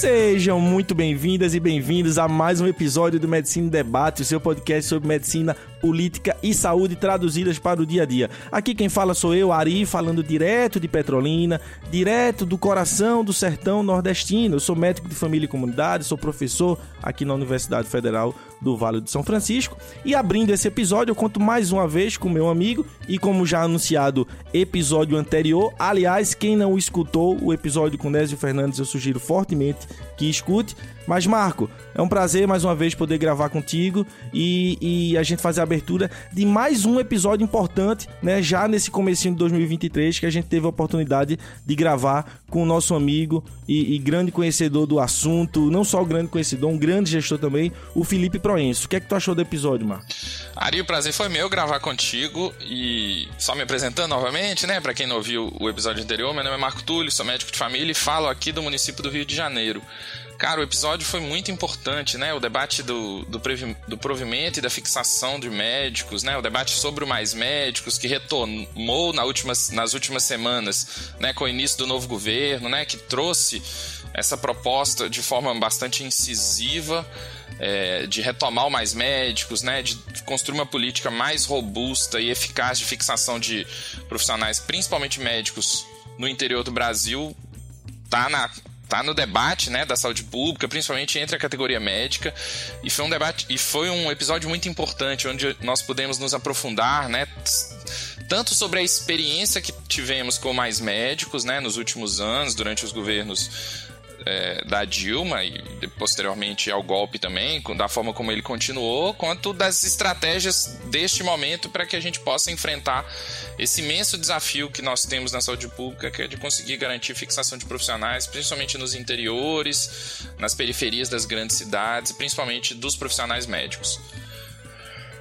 Sejam muito bem-vindas e bem-vindos a mais um episódio do Medicina Debate, o seu podcast sobre medicina, política e saúde traduzidas para o dia a dia. Aqui quem fala sou eu, Ari, falando direto de Petrolina, direto do coração do sertão nordestino. Eu sou médico de família e comunidade, sou professor aqui na Universidade Federal do Vale de São Francisco. E abrindo esse episódio, eu conto mais uma vez com meu amigo e como já anunciado episódio anterior, aliás, quem não escutou o episódio com Nésio Fernandes, eu sugiro fortemente que escute. Mas, Marco, é um prazer mais uma vez poder gravar contigo e, e, a gente fazer a abertura de mais um episódio importante, né? Já nesse comecinho de 2023, que a gente teve a oportunidade de gravar com o nosso amigo e, e grande conhecedor do assunto, não só o grande conhecedor, um grande gestor também, o Felipe Proenço. O que é que tu achou do episódio, Marco? Ari, o prazer foi meu gravar contigo e só me apresentando novamente, né? Para quem não ouviu o episódio anterior, meu nome é Marco Túlio, sou médico de família e falo aqui do município do Rio de Janeiro. Cara, o episódio foi muito importante, né? O debate do, do, do provimento e da fixação de médicos, né? O debate sobre o mais médicos, que retomou na últimas, nas últimas semanas, né? Com o início do novo governo, né? Que trouxe essa proposta de forma bastante incisiva é, de retomar o mais médicos, né? De construir uma política mais robusta e eficaz de fixação de profissionais, principalmente médicos, no interior do Brasil, tá na tá no debate, né, da saúde pública, principalmente entre a categoria médica, e foi um debate e foi um episódio muito importante onde nós pudemos nos aprofundar, né, tanto sobre a experiência que tivemos com mais médicos, né, nos últimos anos, durante os governos é, da Dilma e posteriormente ao golpe também, da forma como ele continuou, quanto das estratégias deste momento para que a gente possa enfrentar esse imenso desafio que nós temos na saúde pública, que é de conseguir garantir fixação de profissionais, principalmente nos interiores, nas periferias das grandes cidades, principalmente dos profissionais médicos.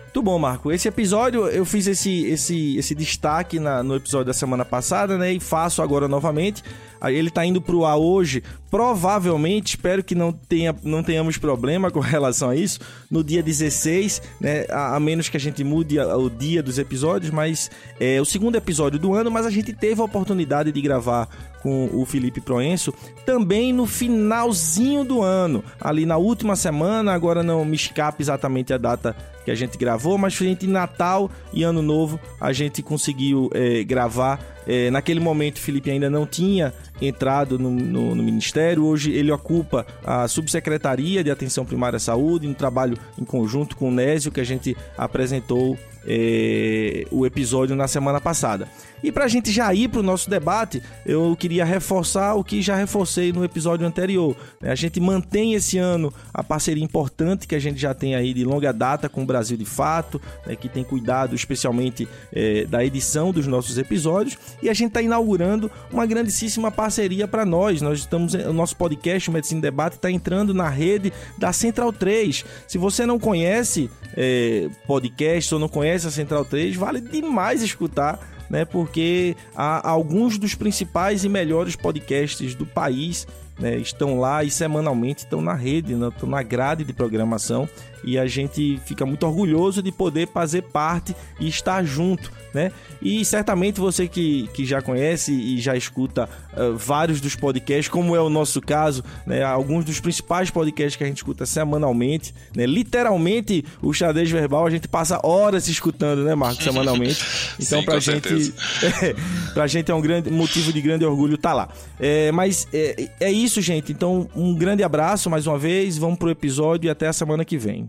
Muito bom, Marco. Esse episódio, eu fiz esse, esse, esse destaque na, no episódio da semana passada, né? E faço agora novamente. Ele tá indo pro ar hoje. Provavelmente, espero que não, tenha, não tenhamos problema com relação a isso. No dia 16, né? A, a menos que a gente mude a, o dia dos episódios, mas é o segundo episódio do ano, mas a gente teve a oportunidade de gravar com o Felipe Proenço, também no finalzinho do ano, ali na última semana, agora não me escape exatamente a data que a gente gravou, mas foi entre Natal e Ano Novo a gente conseguiu é, gravar. É, naquele momento, Felipe ainda não tinha entrado no, no, no, Ministério. Hoje ele ocupa a Subsecretaria de Atenção Primária à Saúde, um trabalho em conjunto com o Nésio, que a gente apresentou é, o episódio na semana passada. E para a gente já ir para o nosso debate, eu queria reforçar o que já reforcei no episódio anterior. Né? A gente mantém esse ano a parceria importante que a gente já tem aí de longa data com o Brasil de Fato, né? que tem cuidado especialmente é, da edição dos nossos episódios. E a gente está inaugurando uma grandíssima parceria para nós. Nós estamos, o nosso podcast, o Medicina Debate, está entrando na rede da Central 3. Se você não conhece é, podcast ou não conhece a Central 3, vale demais escutar né? Porque alguns dos principais e melhores podcasts do país né, estão lá e semanalmente estão na rede, né, estão na grade de programação e a gente fica muito orgulhoso de poder fazer parte e estar junto, né? E certamente você que, que já conhece e já escuta uh, vários dos podcasts, como é o nosso caso, né? Alguns dos principais podcasts que a gente escuta semanalmente, né? Literalmente, o xadrez verbal a gente passa horas escutando, né, Marcos, semanalmente. Então, Sim, pra gente, é, pra gente é um grande motivo de grande orgulho estar tá lá. É, mas é, é isso, gente. Então, um grande abraço mais uma vez. Vamos pro episódio e até a semana que vem.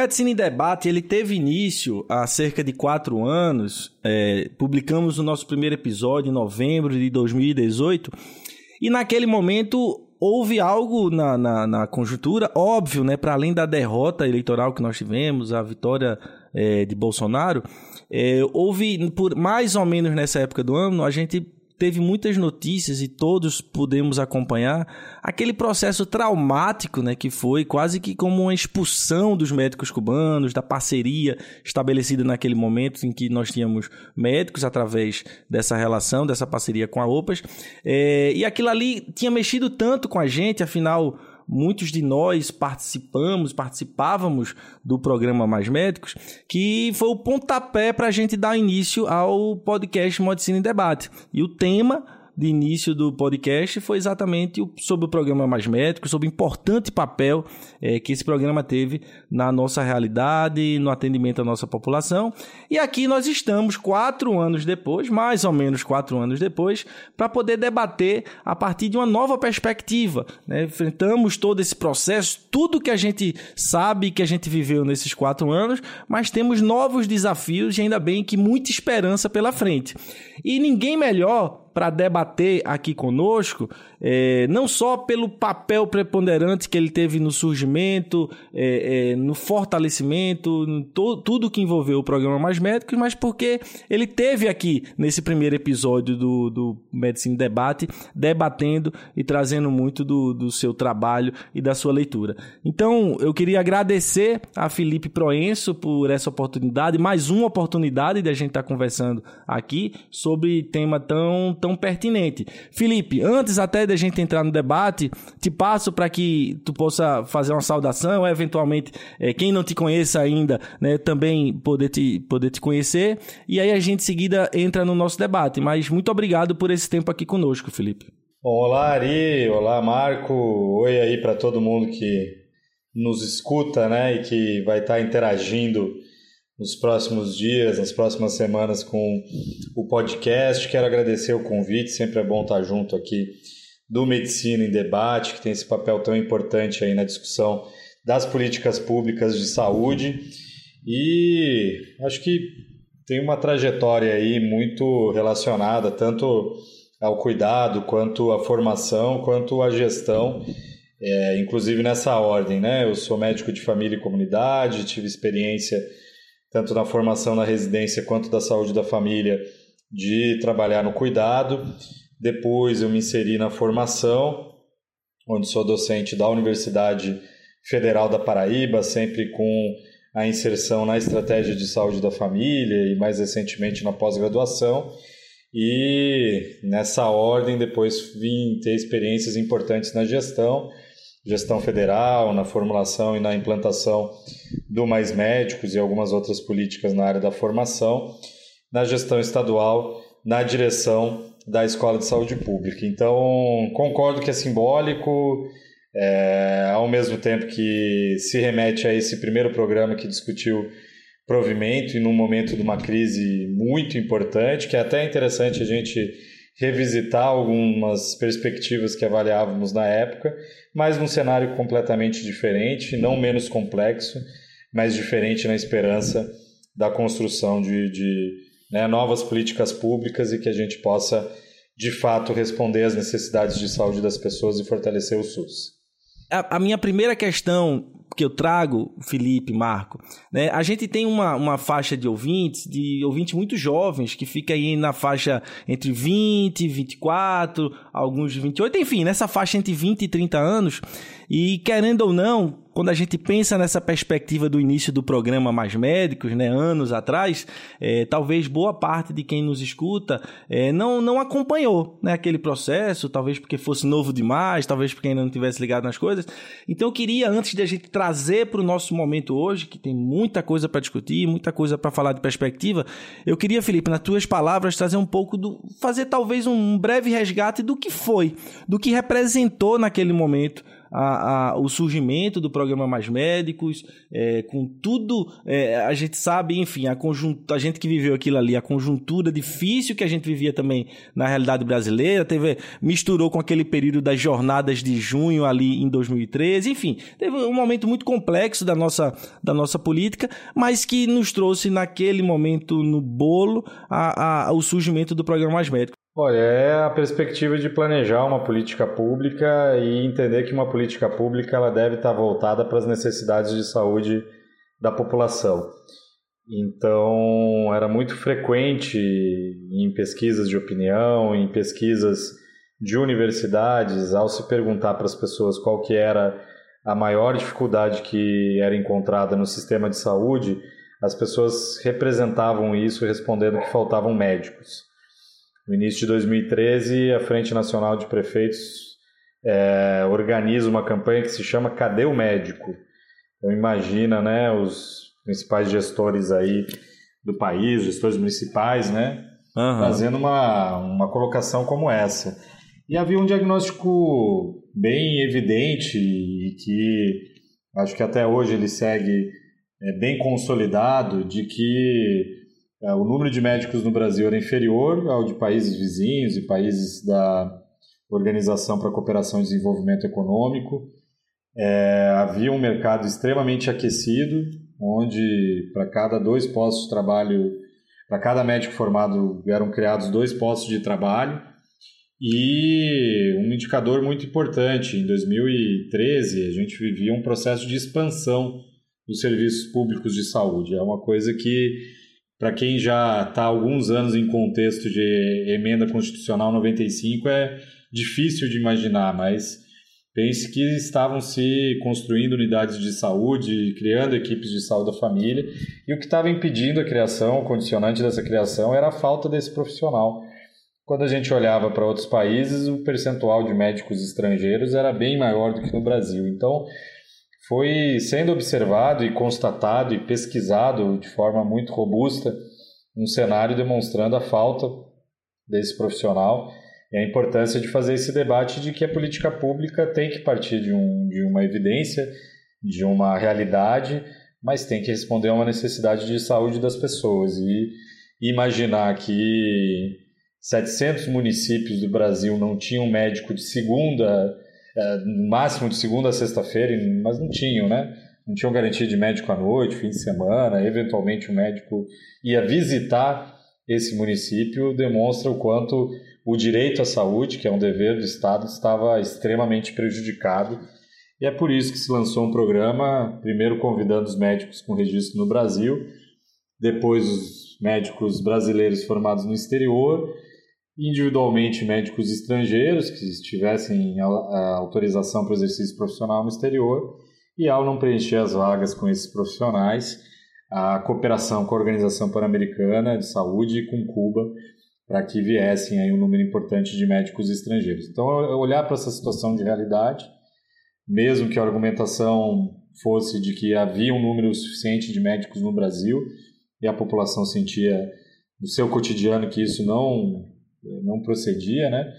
Medicina em Debate ele teve início há cerca de quatro anos. É, publicamos o nosso primeiro episódio em novembro de 2018 e naquele momento houve algo na, na, na conjuntura óbvio, né? Para além da derrota eleitoral que nós tivemos, a vitória é, de Bolsonaro, é, houve por mais ou menos nessa época do ano a gente teve muitas notícias e todos pudemos acompanhar aquele processo traumático, né, que foi quase que como uma expulsão dos médicos cubanos, da parceria estabelecida naquele momento em que nós tínhamos médicos através dessa relação, dessa parceria com a OPAS, é, e aquilo ali tinha mexido tanto com a gente, afinal muitos de nós participamos, participávamos do programa Mais Médicos, que foi o pontapé para a gente dar início ao podcast Medicina em Debate. E o tema de início do podcast foi exatamente sobre o programa Mais Médico, sobre o importante papel é, que esse programa teve na nossa realidade, no atendimento à nossa população. E aqui nós estamos, quatro anos depois, mais ou menos quatro anos depois, para poder debater a partir de uma nova perspectiva. Né? Enfrentamos todo esse processo, tudo que a gente sabe que a gente viveu nesses quatro anos, mas temos novos desafios e ainda bem que muita esperança pela frente. E ninguém melhor para debater aqui conosco, é, não só pelo papel preponderante que ele teve no surgimento, é, é, no fortalecimento, em to, tudo que envolveu o programa Mais Médicos, mas porque ele teve aqui nesse primeiro episódio do, do Medicine Debate, debatendo e trazendo muito do, do seu trabalho e da sua leitura. Então, eu queria agradecer a Felipe Proenço por essa oportunidade, mais uma oportunidade de a gente estar tá conversando aqui sobre tema tão tão pertinente. Felipe, antes até da gente entrar no debate, te passo para que tu possa fazer uma saudação, eventualmente é, quem não te conheça ainda, né, também poder te, poder te conhecer, e aí a gente em seguida entra no nosso debate. Mas muito obrigado por esse tempo aqui conosco, Felipe. Olá, Ari, olá, Marco, oi aí para todo mundo que nos escuta, né, e que vai estar tá interagindo nos próximos dias, nas próximas semanas com o podcast. Quero agradecer o convite, sempre é bom estar junto aqui do Medicina em Debate, que tem esse papel tão importante aí na discussão das políticas públicas de saúde. E acho que tem uma trajetória aí muito relacionada tanto ao cuidado, quanto à formação, quanto à gestão, é, inclusive nessa ordem, né? Eu sou médico de família e comunidade, tive experiência tanto na formação na residência quanto da saúde da família, de trabalhar no cuidado. Depois eu me inseri na formação, onde sou docente da Universidade Federal da Paraíba, sempre com a inserção na estratégia de saúde da família e mais recentemente na pós-graduação. E nessa ordem depois vim ter experiências importantes na gestão, gestão federal, na formulação e na implantação do Mais Médicos e algumas outras políticas na área da formação, na gestão estadual, na direção da Escola de Saúde Pública. Então, concordo que é simbólico, é, ao mesmo tempo que se remete a esse primeiro programa que discutiu provimento e num momento de uma crise muito importante, que é até interessante a gente revisitar algumas perspectivas que avaliávamos na época, mas num cenário completamente diferente, não menos complexo, mas diferente na esperança da construção de, de né, novas políticas públicas e que a gente possa, de fato, responder às necessidades de saúde das pessoas e fortalecer o SUS. A, a minha primeira questão que eu trago, Felipe, Marco, né? A gente tem uma, uma faixa de ouvintes, de ouvintes muito jovens, que fica aí na faixa entre 20, 24, alguns 28, enfim, nessa faixa entre 20 e 30 anos. E querendo ou não, quando a gente pensa nessa perspectiva do início do programa Mais Médicos, né, anos atrás, é, talvez boa parte de quem nos escuta é, não, não acompanhou né, aquele processo, talvez porque fosse novo demais, talvez porque ainda não tivesse ligado nas coisas. Então eu queria, antes de a gente trazer para o nosso momento hoje, que tem muita coisa para discutir, muita coisa para falar de perspectiva, eu queria, Felipe, nas tuas palavras, trazer um pouco do. fazer talvez um breve resgate do que foi, do que representou naquele momento a, a, o surgimento do programa Mais Médicos, é, com tudo, é, a gente sabe, enfim, a, a gente que viveu aquilo ali, a conjuntura difícil que a gente vivia também na realidade brasileira, teve, misturou com aquele período das jornadas de junho ali em 2013, enfim, teve um momento muito complexo da nossa, da nossa política, mas que nos trouxe naquele momento no bolo a, a, o surgimento do programa Mais Médicos. Olha, é a perspectiva de planejar uma política pública e entender que uma política pública ela deve estar voltada para as necessidades de saúde da população. Então, era muito frequente em pesquisas de opinião, em pesquisas de universidades, ao se perguntar para as pessoas qual que era a maior dificuldade que era encontrada no sistema de saúde, as pessoas representavam isso respondendo que faltavam médicos. No início de 2013, a Frente Nacional de Prefeitos é, organiza uma campanha que se chama Cadê o Médico? Então imagina, né, os principais gestores aí do país, gestores municipais, né, uhum. fazendo uma, uma colocação como essa. E havia um diagnóstico bem evidente e que acho que até hoje ele segue é, bem consolidado de que o número de médicos no Brasil era inferior ao de países vizinhos e países da Organização para a Cooperação e Desenvolvimento Econômico. É, havia um mercado extremamente aquecido, onde para cada dois postos de trabalho, para cada médico formado, eram criados dois postos de trabalho. E um indicador muito importante, em 2013, a gente vivia um processo de expansão dos serviços públicos de saúde. É uma coisa que, para quem já está há alguns anos em contexto de emenda constitucional 95, é difícil de imaginar, mas pense que estavam se construindo unidades de saúde, criando equipes de saúde da família, e o que estava impedindo a criação, o condicionante dessa criação, era a falta desse profissional quando a gente olhava para outros países, o percentual de médicos estrangeiros era bem maior do que no Brasil. Então, foi sendo observado e constatado e pesquisado de forma muito robusta um cenário demonstrando a falta desse profissional e a importância de fazer esse debate de que a política pública tem que partir de, um, de uma evidência, de uma realidade, mas tem que responder a uma necessidade de saúde das pessoas. E imaginar que 700 municípios do Brasil não tinham médico de segunda, no máximo de segunda a sexta-feira, mas não tinham, né? Não tinham garantia de médico à noite, fim de semana, eventualmente o médico ia visitar esse município, demonstra o quanto o direito à saúde, que é um dever do Estado, estava extremamente prejudicado. E é por isso que se lançou um programa, primeiro convidando os médicos com registro no Brasil, depois os médicos brasileiros formados no exterior individualmente médicos estrangeiros que tivessem a autorização para exercício profissional no exterior e ao não preencher as vagas com esses profissionais, a cooperação com a Organização Pan-Americana de Saúde e com Cuba para que viessem aí um número importante de médicos estrangeiros. Então, olhar para essa situação de realidade, mesmo que a argumentação fosse de que havia um número suficiente de médicos no Brasil e a população sentia no seu cotidiano que isso não não procedia, né?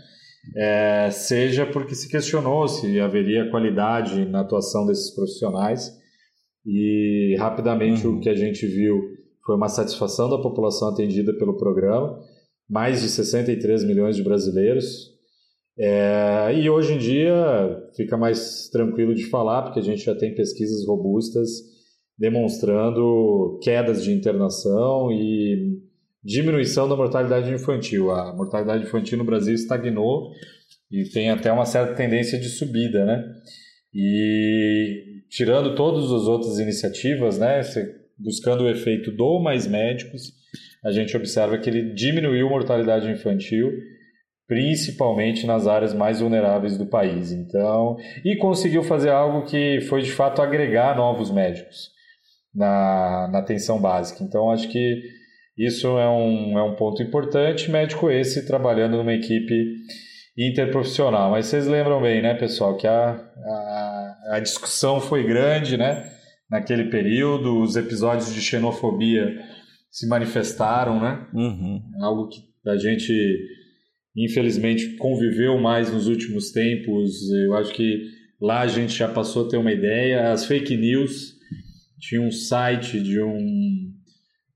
É, seja porque se questionou se haveria qualidade na atuação desses profissionais e rapidamente uhum. o que a gente viu foi uma satisfação da população atendida pelo programa, mais de 63 milhões de brasileiros. É, e hoje em dia fica mais tranquilo de falar, porque a gente já tem pesquisas robustas demonstrando quedas de internação e diminuição da mortalidade infantil. A mortalidade infantil no Brasil estagnou e tem até uma certa tendência de subida, né? E tirando todas as outras iniciativas, né, buscando o efeito do mais médicos, a gente observa que ele diminuiu a mortalidade infantil, principalmente nas áreas mais vulneráveis do país. Então, e conseguiu fazer algo que foi de fato agregar novos médicos na, na atenção básica. Então, acho que isso é um, é um ponto importante. Médico esse trabalhando numa equipe interprofissional. Mas vocês lembram bem, né, pessoal, que a, a, a discussão foi grande, né? Naquele período, os episódios de xenofobia se manifestaram, né? Uhum. Algo que a gente, infelizmente, conviveu mais nos últimos tempos. Eu acho que lá a gente já passou a ter uma ideia. As fake news, tinha um site de um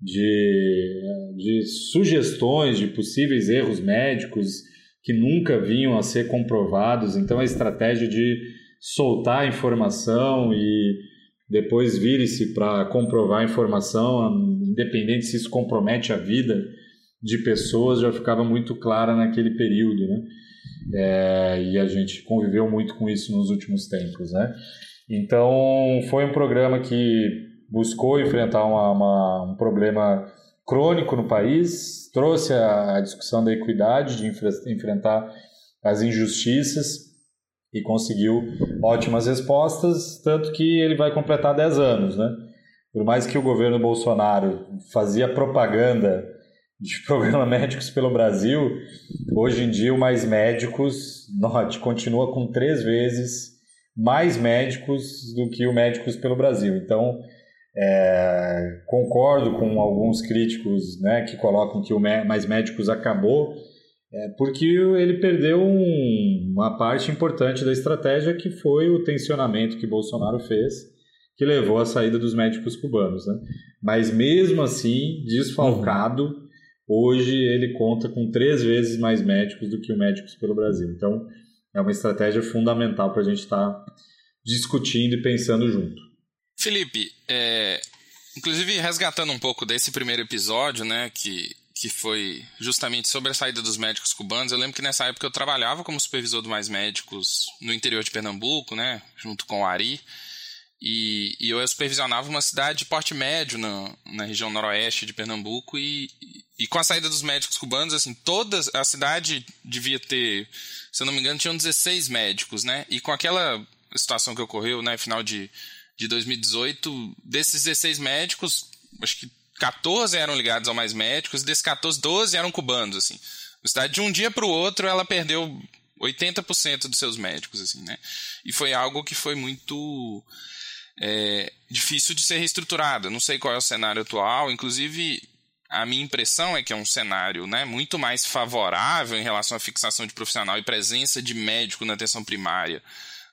de, de sugestões de possíveis erros médicos que nunca vinham a ser comprovados. Então, a estratégia de soltar a informação e depois vire-se para comprovar a informação, independente se isso compromete a vida de pessoas, já ficava muito clara naquele período, né? É, e a gente conviveu muito com isso nos últimos tempos, né? Então, foi um programa que buscou enfrentar uma, uma, um problema crônico no país, trouxe a, a discussão da equidade, de enfrentar as injustiças e conseguiu ótimas respostas, tanto que ele vai completar 10 anos, né? Por mais que o governo Bolsonaro fazia propaganda de programa Médicos pelo Brasil, hoje em dia o Mais Médicos, note, continua com três vezes mais médicos do que o Médicos pelo Brasil. Então, é, concordo com alguns críticos né, que colocam que o Mais Médicos acabou, é, porque ele perdeu um, uma parte importante da estratégia que foi o tensionamento que Bolsonaro fez, que levou à saída dos médicos cubanos. Né? Mas mesmo assim, desfalcado, uhum. hoje ele conta com três vezes mais médicos do que o Médicos pelo Brasil. Então, é uma estratégia fundamental para a gente estar tá discutindo e pensando junto. Felipe, é, inclusive resgatando um pouco desse primeiro episódio, né, que, que foi justamente sobre a saída dos médicos cubanos, eu lembro que nessa época eu trabalhava como supervisor do Mais Médicos no interior de Pernambuco, né, junto com o Ari, e, e eu supervisionava uma cidade de porte médio na, na região noroeste de Pernambuco, e, e com a saída dos médicos cubanos, assim, toda a cidade devia ter se eu não me engano, tinham 16 médicos, né? E com aquela situação que ocorreu, né, final de, de 2018, desses 16 médicos, acho que 14 eram ligados ao mais médicos, desses 14, 12 eram cubanos, assim. A de um dia para o outro, ela perdeu 80% dos seus médicos, assim, né? E foi algo que foi muito é, difícil de ser reestruturado. não sei qual é o cenário atual, inclusive a minha impressão é que é um cenário né, muito mais favorável em relação à fixação de profissional e presença de médico na atenção primária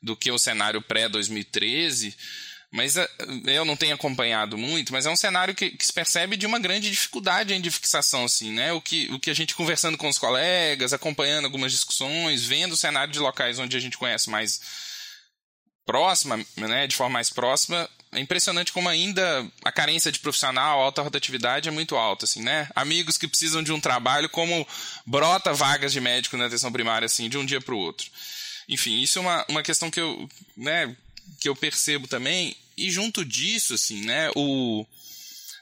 do que o cenário pré-2013. Mas eh, eu não tenho acompanhado muito, mas é um cenário que, que, se percebe de uma grande dificuldade de fixação, assim, né? O que, o que a gente conversando com os colegas, acompanhando algumas discussões, vendo o cenário de locais onde a gente conhece mais próxima, né, de forma mais próxima, é impressionante como ainda a carência de profissional, a alta rotatividade é muito alta, assim, né? Amigos que precisam de um trabalho, como brota vagas de médico na atenção primária, assim, de um dia para o outro. Enfim, isso é uma, uma questão que eu, né, que eu percebo também. E junto disso, assim, né, o,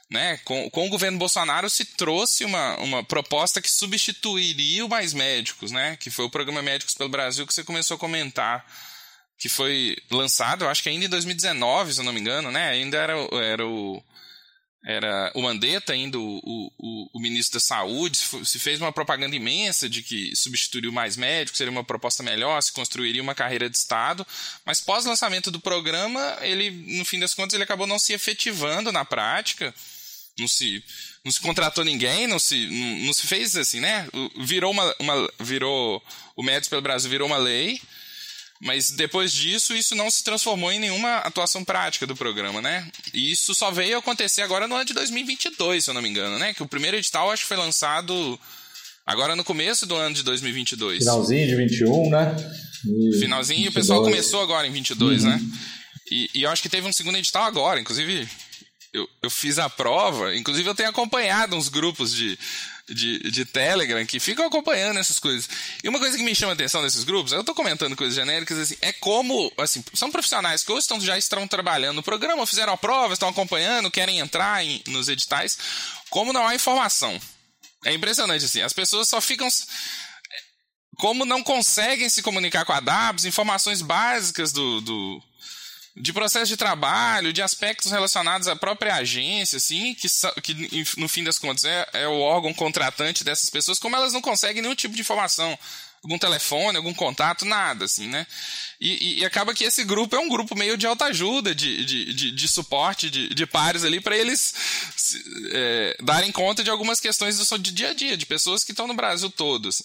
né, com, com o governo Bolsonaro se trouxe uma, uma proposta que substituiria o Mais Médicos, né, que foi o programa Médicos pelo Brasil que você começou a comentar que foi lançado, eu acho que ainda em 2019, se eu não me engano, né? Ainda era, era o era o Mandetta, ainda o, o, o, ministro da Saúde, se fez uma propaganda imensa de que substituiria mais médicos, seria uma proposta melhor, se construiria uma carreira de Estado, mas pós lançamento do programa, ele, no fim das contas, ele acabou não se efetivando na prática, não se, não se contratou ninguém, não se, não, não se fez assim, né? Virou uma, uma virou o Médicos pelo Brasil virou uma lei, mas depois disso, isso não se transformou em nenhuma atuação prática do programa, né? E isso só veio acontecer agora no ano de 2022, se eu não me engano, né? Que o primeiro edital acho que foi lançado agora no começo do ano de 2022. Finalzinho de 21, né? E Finalzinho, 22. o pessoal começou agora em 22, né? uhum. né? E, e, eu acho que teve um segundo edital agora, inclusive eu, eu fiz a prova, inclusive eu tenho acompanhado uns grupos de, de, de Telegram que ficam acompanhando essas coisas. E uma coisa que me chama a atenção desses grupos, eu tô comentando coisas genéricas, assim, é como, assim, são profissionais que ou estão, já estão trabalhando no programa, fizeram a prova, estão acompanhando, querem entrar em, nos editais, como não há informação. É impressionante, assim, as pessoas só ficam como não conseguem se comunicar com a DABS, informações básicas do, do, de processo de trabalho, de aspectos relacionados à própria agência, assim, que, que no fim das contas é, é o órgão contratante dessas pessoas, como elas não conseguem nenhum tipo de informação algum telefone, algum contato, nada, assim, né? E, e, acaba que esse grupo é um grupo meio de autoajuda, de, de, de, de suporte de, de pares ali, para eles é, darem conta de algumas questões do de dia a dia, de pessoas que estão no Brasil todo. Assim.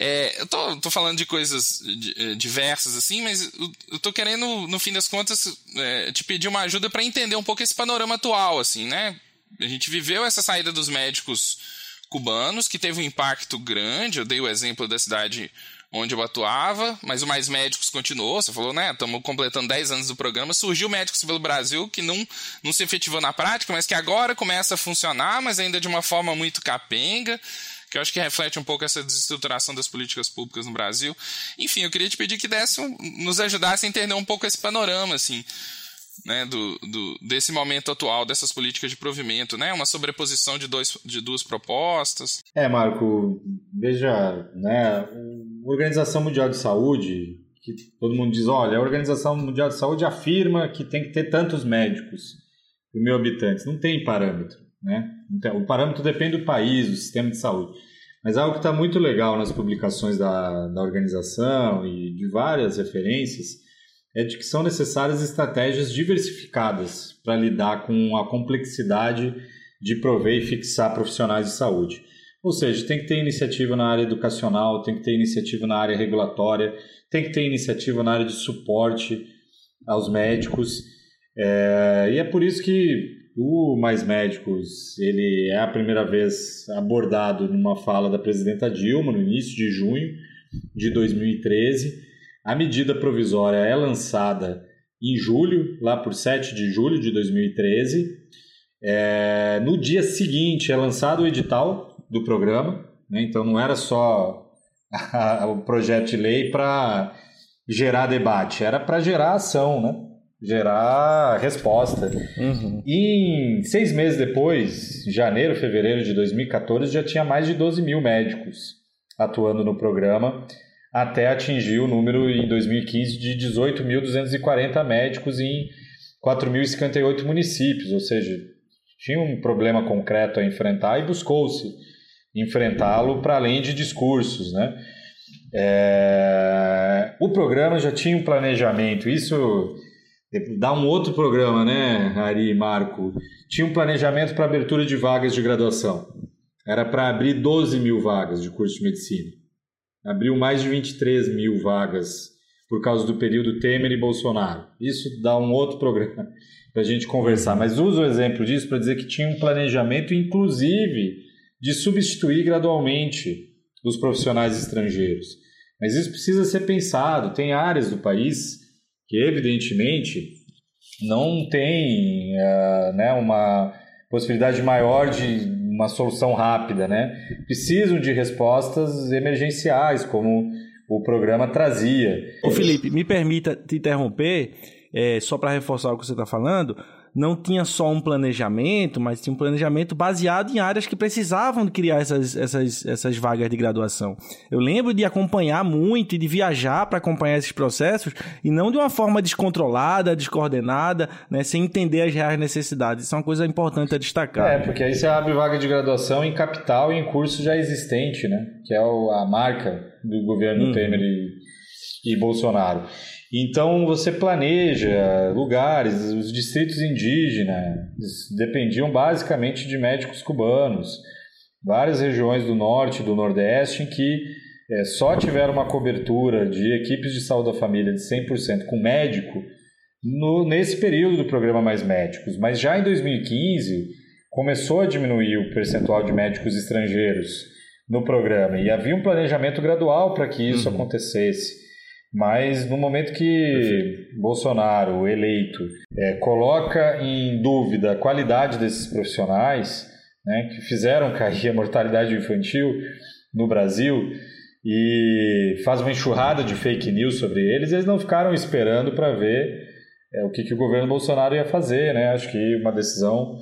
É, eu tô, tô, falando de coisas é, diversas, assim, mas eu tô querendo, no fim das contas, é, te pedir uma ajuda para entender um pouco esse panorama atual, assim, né? A gente viveu essa saída dos médicos cubanos, que teve um impacto grande. Eu dei o exemplo da cidade onde eu atuava, mas o Mais Médicos continuou. Você falou, né? Estamos completando 10 anos do programa. Surgiu Médicos pelo Brasil, que não, não se efetivou na prática, mas que agora começa a funcionar, mas ainda de uma forma muito capenga que eu acho que reflete um pouco essa desestruturação das políticas públicas no Brasil. Enfim, eu queria te pedir que desse, nos ajudasse a entender um pouco esse panorama, assim. né, do, do, desse momento atual, dessas políticas de provimento, né? Uma sobreposição de, dois, de duas propostas. É, Marco, veja, né, a Organização Mundial de Saúde, que todo mundo diz, olha, a Organização Mundial de Saúde afirma que tem que ter tantos médicos por mil habitantes. Não tem parâmetro, né? O parâmetro depende do país, do sistema de saúde. Mas algo que está muito legal nas publicações da, da organização e de várias referências é de que são necessárias estratégias diversificadas para lidar com a complexidade de prover e fixar profissionais de saúde. Ou seja, tem que ter iniciativa na área educacional, tem que ter iniciativa na área regulatória, tem que ter iniciativa na área de suporte aos médicos. É, e é por isso que o Mais Médicos ele é a primeira vez abordado numa fala da presidenta Dilma no início de junho de 2013 a medida provisória é lançada em julho, lá por 7 de julho de 2013. É, no dia seguinte é lançado o edital do programa, né? então não era só a, o projeto de lei para gerar debate, era para gerar ação, né? Gerar resposta. Uhum. E seis meses depois, janeiro, fevereiro de 2014, já tinha mais de 12 mil médicos atuando no programa até atingir o número em 2015 de 18.240 médicos em 4.058 municípios, ou seja, tinha um problema concreto a enfrentar e buscou-se enfrentá-lo para além de discursos, né? É... O programa já tinha um planejamento, isso dá um outro programa, né, Ari e Marco? Tinha um planejamento para abertura de vagas de graduação. Era para abrir 12 mil vagas de curso de medicina abriu mais de 23 mil vagas por causa do período Temer e Bolsonaro. Isso dá um outro programa para a gente conversar, mas uso o exemplo disso para dizer que tinha um planejamento, inclusive, de substituir gradualmente os profissionais estrangeiros. Mas isso precisa ser pensado. Tem áreas do país que, evidentemente, não tem uh, né, uma possibilidade maior de uma solução rápida, né? Precisam de respostas emergenciais, como o programa trazia. Ô Felipe, me permita te interromper, é, só para reforçar o que você está falando não tinha só um planejamento, mas tinha um planejamento baseado em áreas que precisavam criar essas, essas, essas vagas de graduação. Eu lembro de acompanhar muito e de viajar para acompanhar esses processos e não de uma forma descontrolada, descoordenada, né, sem entender as reais necessidades. Isso é uma coisa importante a destacar. É, porque aí você abre vaga de graduação em capital e em curso já existente, né? Que é a marca do governo hum. Temer e, e Bolsonaro. Então você planeja lugares, os distritos indígenas dependiam basicamente de médicos cubanos. Várias regiões do norte e do nordeste em que é, só tiveram uma cobertura de equipes de saúde da família de 100% com médico no, nesse período do programa Mais Médicos. Mas já em 2015 começou a diminuir o percentual de médicos estrangeiros no programa e havia um planejamento gradual para que isso uhum. acontecesse. Mas no momento que Bolsonaro, eleito, é, coloca em dúvida a qualidade desses profissionais, né, que fizeram cair a mortalidade infantil no Brasil, e faz uma enxurrada de fake news sobre eles, eles não ficaram esperando para ver é, o que, que o governo Bolsonaro ia fazer. Né? Acho que uma decisão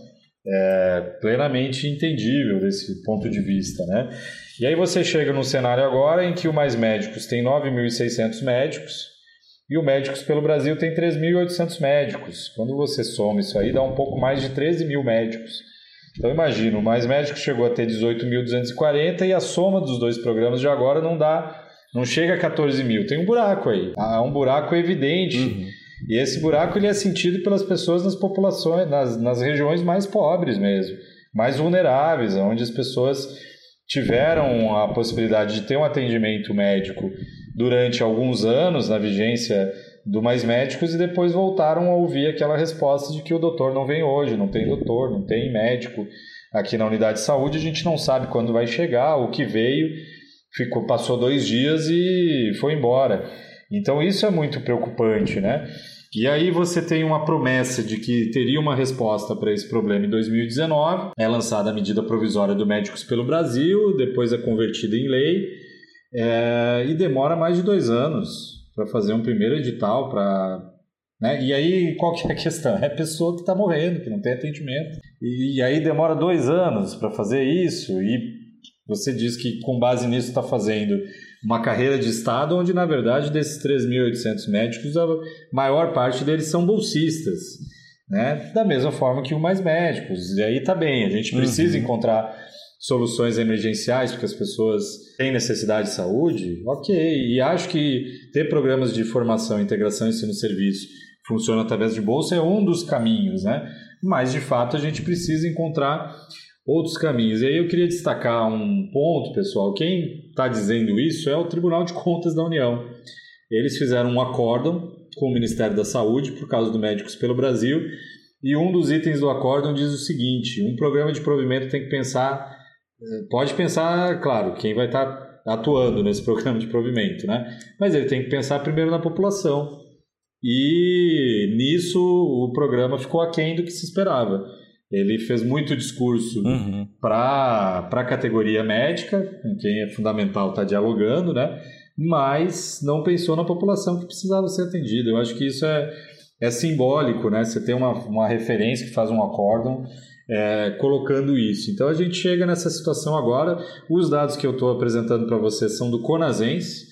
é, plenamente entendível desse ponto de vista. Né? E aí você chega num cenário agora em que o Mais Médicos tem 9.600 médicos e o Médicos pelo Brasil tem 3.800 médicos. Quando você soma isso aí, dá um pouco mais de 13 mil médicos. Então imagina, o Mais Médicos chegou a ter 18.240 e a soma dos dois programas de agora não dá, não chega a 14 mil. Tem um buraco aí, há um buraco evidente. Uhum. E esse buraco ele é sentido pelas pessoas nas populações, nas, nas regiões mais pobres mesmo, mais vulneráveis, onde as pessoas tiveram a possibilidade de ter um atendimento médico durante alguns anos na vigência do Mais Médicos e depois voltaram a ouvir aquela resposta de que o doutor não vem hoje, não tem doutor, não tem médico aqui na unidade de saúde, a gente não sabe quando vai chegar, o que veio, ficou, passou dois dias e foi embora. Então isso é muito preocupante, né? E aí você tem uma promessa de que teria uma resposta para esse problema em 2019. É lançada a medida provisória do Médicos pelo Brasil, depois é convertida em lei é, e demora mais de dois anos para fazer um primeiro edital para Né? E aí, qual que é a questão? É a pessoa que está morrendo, que não tem atendimento. E, e aí demora dois anos para fazer isso, e você diz que com base nisso está fazendo uma carreira de Estado, onde na verdade desses 3.800 médicos, a maior parte deles são bolsistas. Né? Da mesma forma que o Mais Médicos. E aí tá bem, a gente precisa uhum. encontrar soluções emergenciais porque as pessoas têm necessidade de saúde, ok. E acho que ter programas de formação, integração, ensino e serviço funciona através de bolsa é um dos caminhos, né? Mas de fato a gente precisa encontrar outros caminhos. E aí eu queria destacar um ponto, pessoal. Quem está dizendo isso é o Tribunal de Contas da União. Eles fizeram um acórdão com o Ministério da Saúde por causa do Médicos pelo Brasil. E um dos itens do acórdão diz o seguinte: um programa de provimento tem que pensar, eh, pode pensar, claro, quem vai estar tá atuando nesse programa de provimento, né? Mas ele tem que pensar primeiro na população. E nisso o programa ficou aquém do que se esperava. Ele fez muito discurso uhum. para a categoria médica, com quem é fundamental estar tá dialogando, né? mas não pensou na população que precisava ser atendida. Eu acho que isso é, é simbólico, né? Você tem uma, uma referência que faz um acórdão é, colocando isso. Então a gente chega nessa situação agora. Os dados que eu estou apresentando para vocês são do Conasens.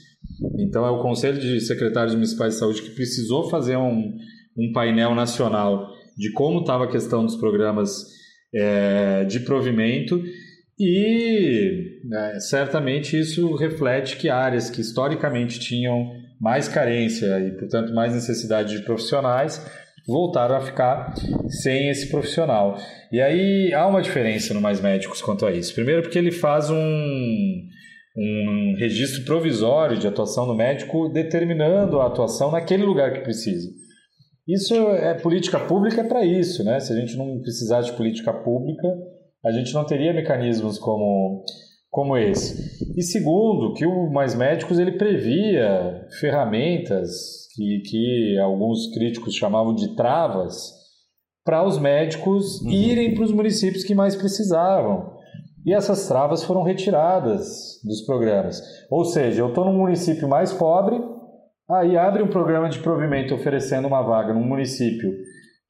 Então é o Conselho de Secretários Municipais de Saúde que precisou fazer um, um painel nacional de como estava a questão dos programas é, de provimento e né, certamente isso reflete que áreas que historicamente tinham mais carência e, portanto, mais necessidade de profissionais voltaram a ficar sem esse profissional. E aí há uma diferença no Mais Médicos quanto a isso. Primeiro, porque ele faz um, um registro provisório de atuação do médico determinando a atuação naquele lugar que precisa. Isso é política pública para isso, né? Se a gente não precisasse de política pública, a gente não teria mecanismos como como esse. E segundo, que o Mais Médicos ele previa ferramentas que, que alguns críticos chamavam de travas para os médicos uhum. irem para os municípios que mais precisavam. E essas travas foram retiradas dos programas. Ou seja, eu estou num município mais pobre, Aí abre um programa de provimento oferecendo uma vaga num município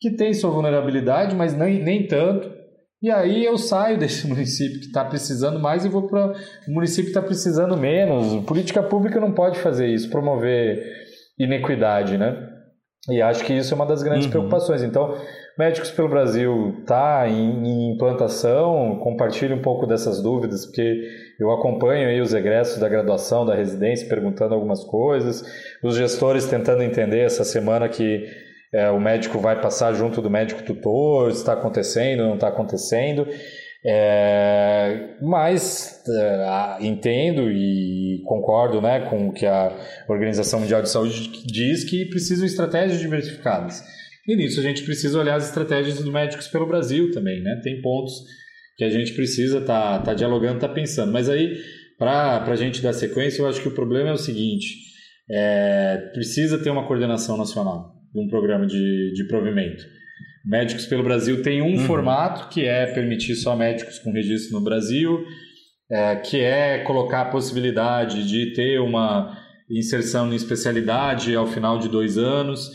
que tem sua vulnerabilidade, mas nem, nem tanto. E aí eu saio desse município que está precisando mais e vou para o município que está precisando menos. Política pública não pode fazer isso, promover inequidade, né? E acho que isso é uma das grandes uhum. preocupações. Então, Médicos pelo Brasil está em, em, implantação, compartilhe um pouco dessas dúvidas, porque eu acompanho aí os egressos da graduação, da residência, perguntando algumas coisas, os gestores tentando entender essa semana que é, o médico vai passar junto do médico tutor, está acontecendo, não está acontecendo. É, mas é, entendo e concordo né, com o que a Organização Mundial de Saúde diz que precisam estratégias diversificadas. E nisso a gente precisa olhar as estratégias dos médicos pelo Brasil também, né? Tem pontos que a gente precisa estar tá, tá dialogando, estar tá pensando. Mas aí, para a gente dar sequência, eu acho que o problema é o seguinte: é, precisa ter uma coordenação nacional de um programa de, de provimento. Médicos pelo Brasil tem um uhum. formato que é permitir só médicos com registro no Brasil, é, que é colocar a possibilidade de ter uma inserção em especialidade ao final de dois anos.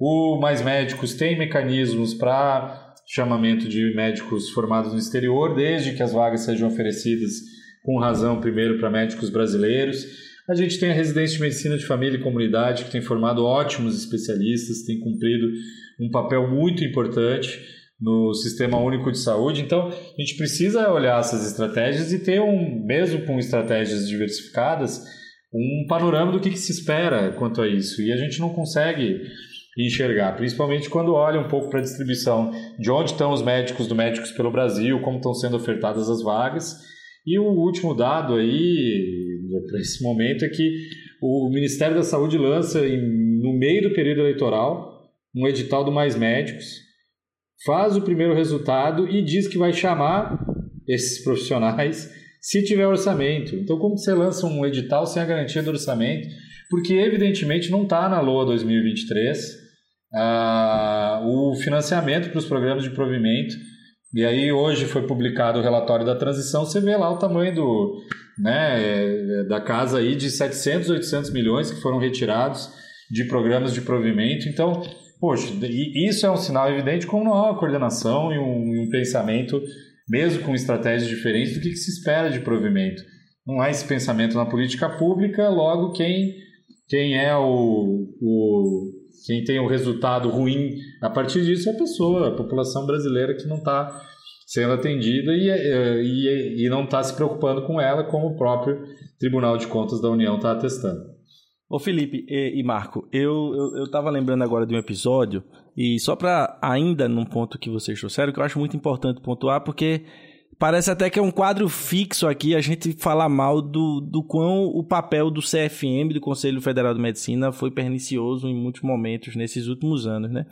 O Mais Médicos tem mecanismos para chamamento de médicos formados no exterior, desde que as vagas sejam oferecidas com razão primeiro para médicos brasileiros. A gente tem a residência de medicina de família e comunidade, que tem formado ótimos especialistas, tem cumprido um papel muito importante no Sistema Único de Saúde. Então, a gente precisa olhar essas estratégias e ter um, mesmo com estratégias diversificadas, um panorama do que, que se espera quanto a isso. E a gente não consegue enxergar, principalmente quando olha um pouco para a distribuição de onde estão os médicos do Médicos pelo Brasil, como estão sendo ofertadas as vagas. E o último dado aí, para esse momento, é que o Ministério da Saúde lança, no meio do período eleitoral, um edital do Mais Médicos, faz o primeiro resultado e diz que vai chamar esses profissionais se tiver orçamento. Então, como você lança um edital sem a garantia do orçamento? Porque, evidentemente, não está na LOA 2023 ah, o financiamento para os programas de provimento. E aí hoje foi publicado o relatório da transição, você vê lá o tamanho do, né, da casa aí de 700, 800 milhões que foram retirados de programas de provimento. Então, poxa, isso é um sinal evidente como não há uma coordenação e um, um pensamento, mesmo com estratégias diferentes, do que, que se espera de provimento. Não há esse pensamento na política pública, logo quem, quem é o, o quem tem o resultado ruim a partir disso é a pessoa, a população brasileira que não está sendo atendida e, e, e não está se preocupando com ela, como o próprio Tribunal de Contas da União está atestando. Ô Felipe e, e Marco, eu, eu, eu lembrando agora de um episódio, e só para ainda num ponto que vocês trouxeram, que eu acho muito importante pontuar, porque parece até que é um quadro fixo aqui a gente falar mal do, do quão o papel do CFM, do Conselho Federal de Medicina, foi pernicioso em muitos momentos nesses últimos anos, né?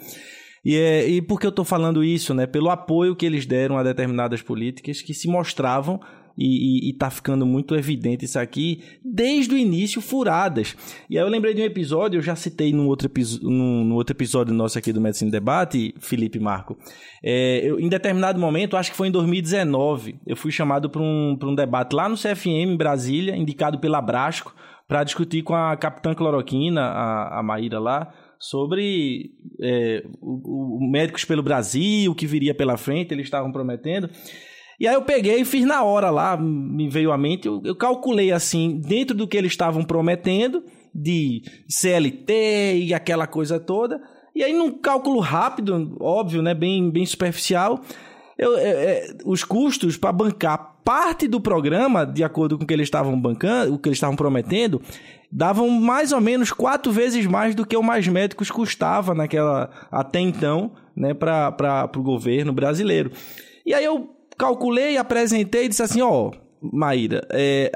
E, é, e por que eu estou falando isso, né? Pelo apoio que eles deram a determinadas políticas que se mostravam e, está ficando muito evidente isso aqui, desde o início, furadas. E aí eu lembrei de um episódio, eu já citei num outro, num, num outro episódio nosso aqui do Medicina Debate, Felipe Marco. É, eu, em determinado momento, acho que foi em 2019, eu fui chamado para um, um debate lá no CFM, em Brasília, indicado pela Brasco, para discutir com a capitã Cloroquina, a, a Maíra lá, sobre é, o, o Médicos pelo Brasil, o que viria pela frente, eles estavam prometendo. E aí eu peguei e fiz na hora lá, me veio à mente, eu, eu calculei assim, dentro do que eles estavam prometendo, de CLT e aquela coisa toda. E aí, num cálculo rápido, óbvio, né, bem, bem superficial, eu, é, é, os custos para bancar parte do programa, de acordo com o que eles estavam bancando, o que eles estavam prometendo, davam mais ou menos quatro vezes mais do que o Mais Médicos custava naquela até então, né, para o governo brasileiro. E aí eu calculei, apresentei e disse assim, ó, Maíra, é,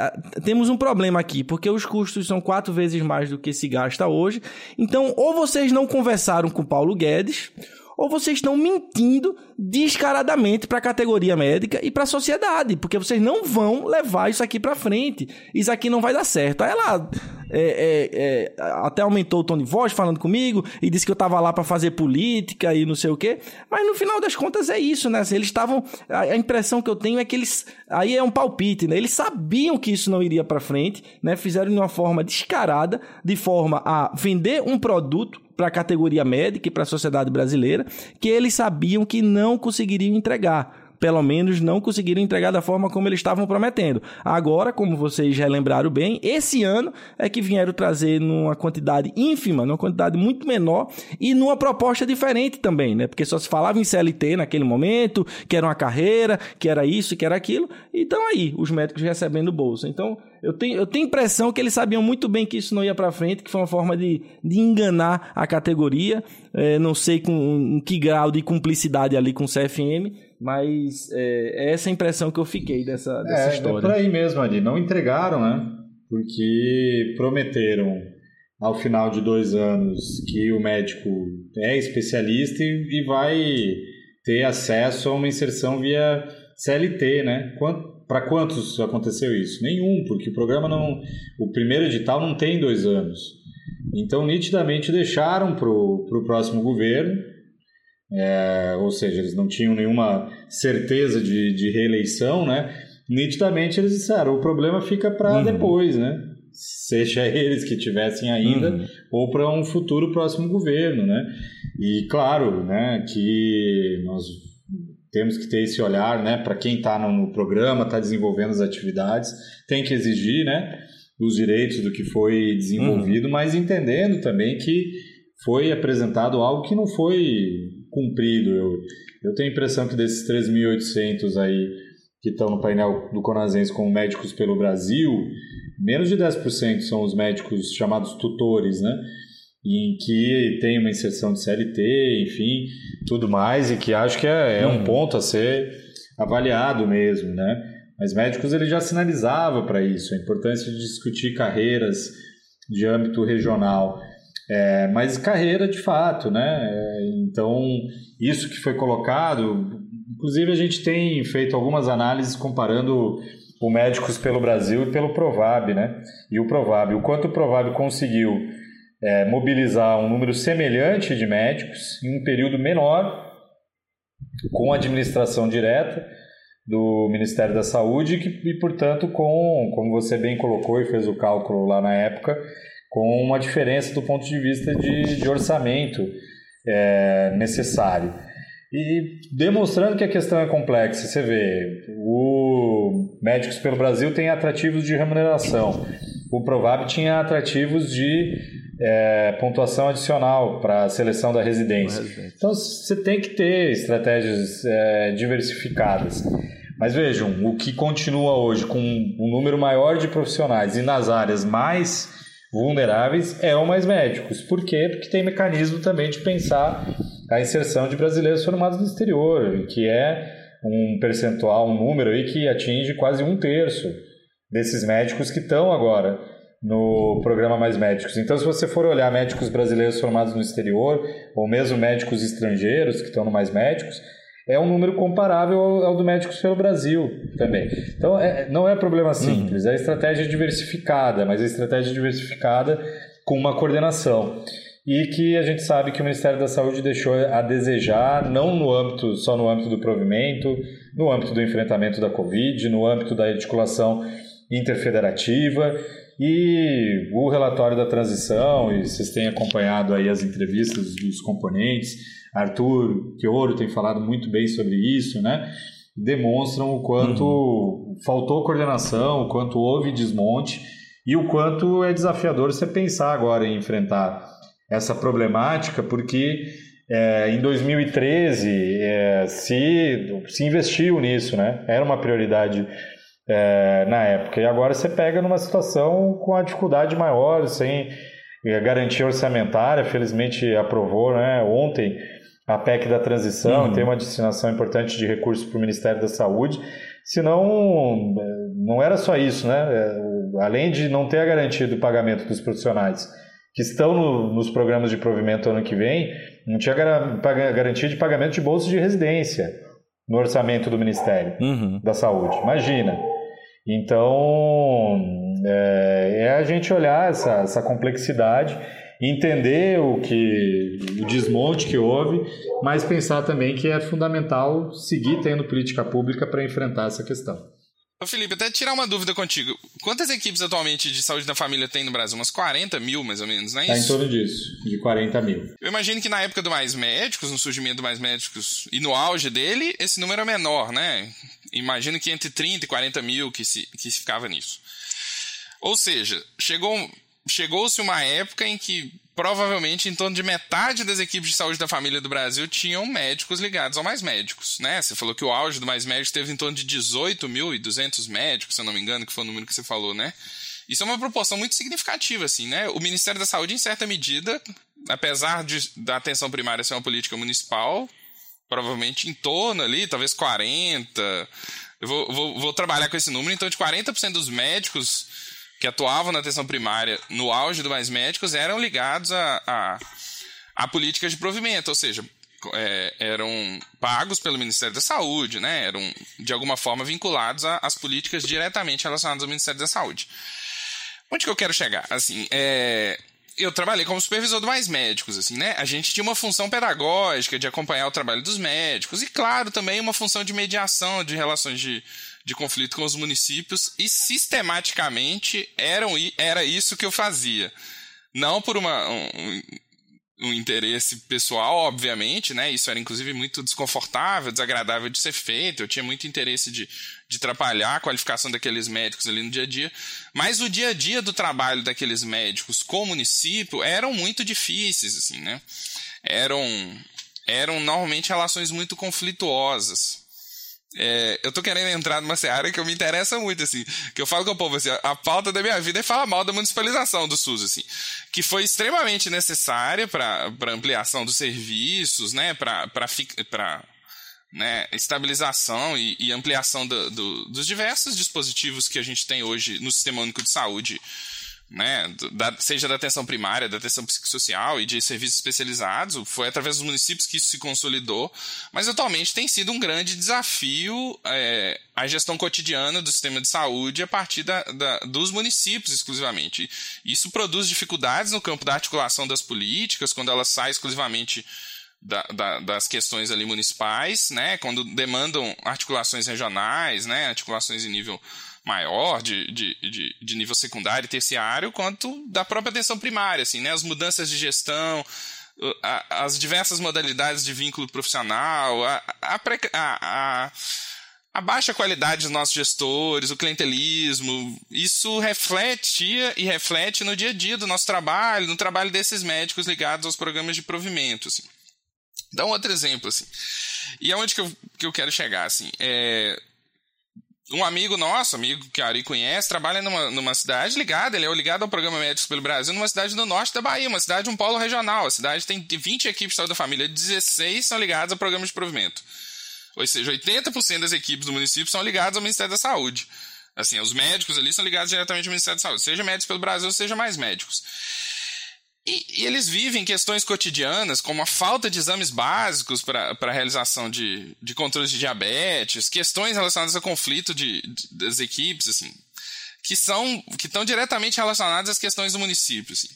temos um problema aqui, porque os custos são quatro vezes mais do que se gasta hoje. Então, ou vocês não conversaram com Paulo Guedes, ou vocês estão mentindo descaradamente para a categoria médica e para a sociedade, porque vocês não vão levar isso aqui para frente. Isso aqui não vai dar certo. Aí ela é, é, é, até aumentou o tom de voz falando comigo e disse que eu estava lá para fazer política e não sei o quê. Mas no final das contas é isso, né? Assim, eles estavam. A impressão que eu tenho é que eles. Aí é um palpite, né? Eles sabiam que isso não iria para frente, né? Fizeram de uma forma descarada, de forma a vender um produto para a categoria médica e para a sociedade brasileira, que eles sabiam que não conseguiriam entregar pelo menos não conseguiram entregar da forma como eles estavam prometendo. Agora, como vocês já lembraram bem, esse ano é que vieram trazer numa quantidade ínfima, numa quantidade muito menor e numa proposta diferente também, né? Porque só se falava em CLT naquele momento, que era uma carreira, que era isso, que era aquilo. Então aí, os médicos recebendo bolsa. Então, eu tenho, eu tenho impressão que eles sabiam muito bem que isso não ia para frente, que foi uma forma de, de enganar a categoria. É, não sei com em que grau de cumplicidade ali com o CFM, mas é, é essa impressão que eu fiquei dessa, dessa é, história. É por aí mesmo ali. Não entregaram, né? Porque prometeram ao final de dois anos que o médico é especialista e, e vai ter acesso a uma inserção via CLT, né? Para quantos aconteceu isso? Nenhum, porque o programa não. O primeiro edital não tem dois anos. Então, nitidamente deixaram para o próximo governo, é, ou seja, eles não tinham nenhuma certeza de, de reeleição, né? Nitidamente eles disseram: o problema fica para uhum. depois, né? Seja eles que tivessem ainda, uhum. ou para um futuro próximo governo, né? E claro, né, que nós temos que ter esse olhar, né, para quem está no programa, está desenvolvendo as atividades, tem que exigir, né, os direitos do que foi desenvolvido, uhum. mas entendendo também que foi apresentado algo que não foi cumprido. Eu, eu tenho a impressão que desses 3.800 aí que estão no painel do Conasense como médicos pelo Brasil, menos de 10% são os médicos chamados tutores, né? em que tem uma inserção de CLT, enfim, tudo mais, e que acho que é, é um uhum. ponto a ser avaliado mesmo, né? Mas médicos ele já sinalizava para isso, a importância de discutir carreiras de âmbito regional. É, mas carreira de fato, né? É, então, isso que foi colocado, inclusive a gente tem feito algumas análises comparando o Médicos pelo Brasil e pelo Provab, né? E o Provab, o quanto o Provab conseguiu é, mobilizar um número semelhante de médicos em um período menor, com administração direta do Ministério da Saúde e, portanto, com, como você bem colocou e fez o cálculo lá na época, com uma diferença do ponto de vista de, de orçamento é, necessário. E demonstrando que a questão é complexa, você vê, o Médicos pelo Brasil tem atrativos de remuneração, o Provab tinha atrativos de é, pontuação adicional para a seleção da residência. Então você tem que ter estratégias é, diversificadas. Mas vejam, o que continua hoje com um número maior de profissionais e nas áreas mais vulneráveis é o mais médicos. Por quê? Porque tem mecanismo também de pensar a inserção de brasileiros formados no exterior, que é um percentual, um número aí que atinge quase um terço desses médicos que estão agora no programa Mais Médicos. Então, se você for olhar médicos brasileiros formados no exterior, ou mesmo médicos estrangeiros que estão no Mais Médicos, é um número comparável ao, ao do Médicos pelo Brasil também. Então, é, não é problema simples, uhum. é estratégia diversificada, mas é estratégia diversificada com uma coordenação e que a gente sabe que o Ministério da Saúde deixou a desejar, não no âmbito só no âmbito do provimento, no âmbito do enfrentamento da Covid, no âmbito da articulação interfederativa e o relatório da transição, e vocês têm acompanhado aí as entrevistas dos componentes, Arthur Chioro tem falado muito bem sobre isso, né? Demonstram o quanto uhum. faltou coordenação, o quanto houve desmonte e o quanto é desafiador você pensar agora em enfrentar essa problemática, porque é, em 2013 é, se, se investiu nisso, né? Era uma prioridade é, na época. E agora você pega numa situação com a dificuldade maior, sem é, garantia orçamentária, felizmente aprovou né, ontem a PEC da transição, uhum. tem uma destinação importante de recursos para o Ministério da Saúde. Senão, não era só isso, né? É, além de não ter a garantia do pagamento dos profissionais que estão no, nos programas de provimento ano que vem, não tinha garantia de pagamento de bolsa de residência no orçamento do Ministério uhum. da Saúde. Imagina. Então, é, é, a gente olhar essa, essa complexidade, entender o que o desmonte que houve, mas pensar também que é fundamental seguir tendo política pública para enfrentar essa questão. Ô Felipe, até tirar uma dúvida contigo. Quantas equipes atualmente de saúde da família tem no Brasil? Umas 40 mil, mais ou menos, não é isso? Está em torno disso, de 40 mil. Eu imagino que na época do Mais Médicos, no surgimento do Mais Médicos e no auge dele, esse número é menor, né? Imagino que entre 30 e 40 mil que se, que se ficava nisso. Ou seja, chegou chegou-se uma época em que provavelmente em torno de metade das equipes de saúde da família do Brasil tinham médicos ligados ao Mais Médicos, né? Você falou que o auge do Mais Médicos teve em torno de 18.200 médicos, se eu não me engano, que foi o número que você falou, né? Isso é uma proporção muito significativa, assim, né? O Ministério da Saúde, em certa medida, apesar de, da atenção primária ser uma política municipal, provavelmente em torno ali, talvez 40. Eu vou, vou, vou trabalhar com esse número, então de 40% dos médicos que atuavam na atenção primária no auge do Mais Médicos eram ligados a, a, a políticas de provimento, ou seja, é, eram pagos pelo Ministério da Saúde, né? eram de alguma forma vinculados às políticas diretamente relacionadas ao Ministério da Saúde. Onde que eu quero chegar? Assim, é, eu trabalhei como supervisor do Mais Médicos, assim, né? A gente tinha uma função pedagógica de acompanhar o trabalho dos médicos e, claro, também uma função de mediação de relações de, de conflito com os municípios e sistematicamente eram, era isso que eu fazia. Não por uma, um, um interesse pessoal, obviamente, né? Isso era inclusive muito desconfortável, desagradável de ser feito. Eu tinha muito interesse de, de atrapalhar a qualificação daqueles médicos ali no dia a dia. Mas o dia a dia do trabalho daqueles médicos com o município eram muito difíceis, assim, né? Eram, eram normalmente relações muito conflituosas. É, eu tô querendo entrar numa seara que eu me interessa muito, assim. Que eu falo com o povo, assim, a pauta da minha vida é falar mal da municipalização do SUS, assim. Que foi extremamente necessária para ampliação dos serviços, né? Para né, estabilização e, e ampliação do, do, dos diversos dispositivos que a gente tem hoje no Sistema Único de Saúde né, da, seja da atenção primária, da atenção psicossocial e de serviços especializados, foi através dos municípios que isso se consolidou, mas atualmente tem sido um grande desafio é, a gestão cotidiana do sistema de saúde a partir da, da, dos municípios exclusivamente. Isso produz dificuldades no campo da articulação das políticas, quando elas saem exclusivamente da, da, das questões ali municipais, né, quando demandam articulações regionais, né, articulações em nível maior de, de, de, de, nível secundário e terciário, quanto da própria atenção primária, assim, né? As mudanças de gestão, as diversas modalidades de vínculo profissional, a, a, a, a, baixa qualidade dos nossos gestores, o clientelismo, isso refletia e reflete no dia a dia do nosso trabalho, no trabalho desses médicos ligados aos programas de provimento. Assim. Dá um outro exemplo, assim. E aonde que eu, que eu quero chegar, assim? É, um amigo nosso, amigo que a Ari conhece, trabalha numa, numa cidade ligada, ele é ligado ao programa Médicos pelo Brasil, numa cidade do norte da Bahia, uma cidade, um polo regional. A cidade tem 20 equipes da família, 16 são ligadas ao programa de provimento. Ou seja, 80% das equipes do município são ligadas ao Ministério da Saúde. Assim, os médicos ali são ligados diretamente ao Ministério da Saúde, seja médicos pelo Brasil, seja mais médicos. E, e, eles vivem questões cotidianas, como a falta de exames básicos para a realização de, de controle de diabetes, questões relacionadas ao conflito de, de, das equipes, assim, que são que estão diretamente relacionadas às questões do município. Assim.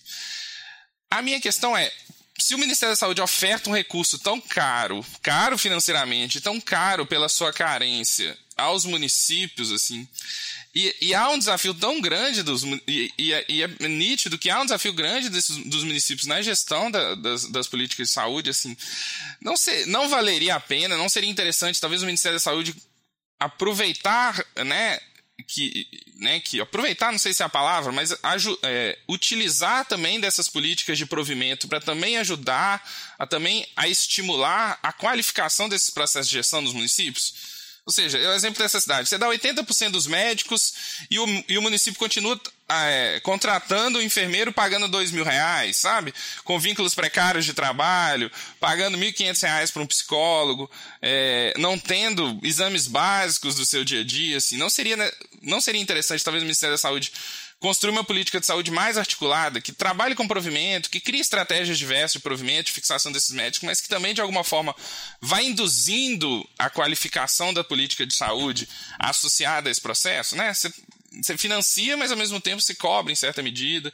A minha questão é, se o Ministério da Saúde oferta um recurso tão caro, caro financeiramente, tão caro pela sua carência aos municípios, assim, e, e, há um desafio tão grande dos e, e, é, e, é nítido que há um desafio grande desses, dos municípios na gestão da, das, das, políticas de saúde, assim, não, ser, não valeria a pena, não seria interessante, talvez o Ministério da Saúde aproveitar, né, que, né, que aproveitar, não sei se é a palavra, mas é, utilizar também dessas políticas de provimento para também ajudar a também a estimular a qualificação desses processos de gestão nos municípios. Ou seja, é o exemplo dessa cidade. Você dá 80% dos médicos e o, e o município continua é, contratando o enfermeiro pagando dois mil reais, sabe? Com vínculos precários de trabalho, pagando R$ 1.500 para um psicólogo, é, não tendo exames básicos do seu dia a dia, assim. Não seria, né, não seria interessante, talvez, o Ministério da Saúde construir uma política de saúde mais articulada, que trabalhe com provimento, que crie estratégias diversas de provimento, de fixação desses médicos, mas que também, de alguma forma, vai induzindo a qualificação da política de saúde associada a esse processo, né? Você, você financia, mas ao mesmo tempo se cobra em certa medida.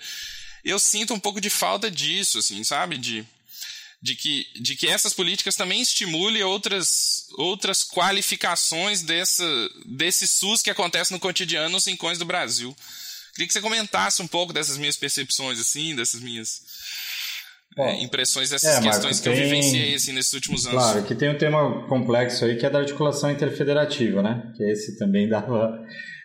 Eu sinto um pouco de falta disso, assim, sabe? De, de que, de que essas políticas também estimulem outras, outras qualificações dessa, desse SUS que acontece no cotidiano nos rincões do Brasil. Queria que você comentasse um pouco dessas minhas percepções, assim, dessas minhas Bom, é, impressões dessas é, questões que tem, eu vivenciei assim, nesses últimos anos. Claro, que tem um tema complexo aí que é da articulação interfederativa, né? Que esse também dava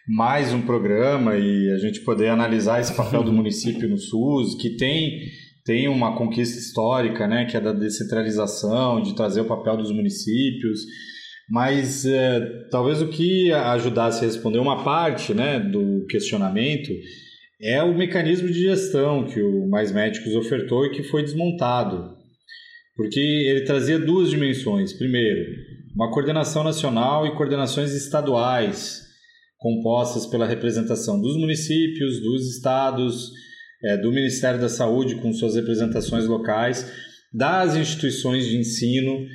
mais um programa e a gente poder analisar esse papel do município no SUS, que tem tem uma conquista histórica, né, que é da descentralização, de trazer o papel dos municípios mas é, talvez o que ajudasse a responder uma parte né, do questionamento é o mecanismo de gestão que o Mais Médicos ofertou e que foi desmontado. Porque ele trazia duas dimensões. Primeiro, uma coordenação nacional e coordenações estaduais, compostas pela representação dos municípios, dos estados, é, do Ministério da Saúde, com suas representações locais, das instituições de ensino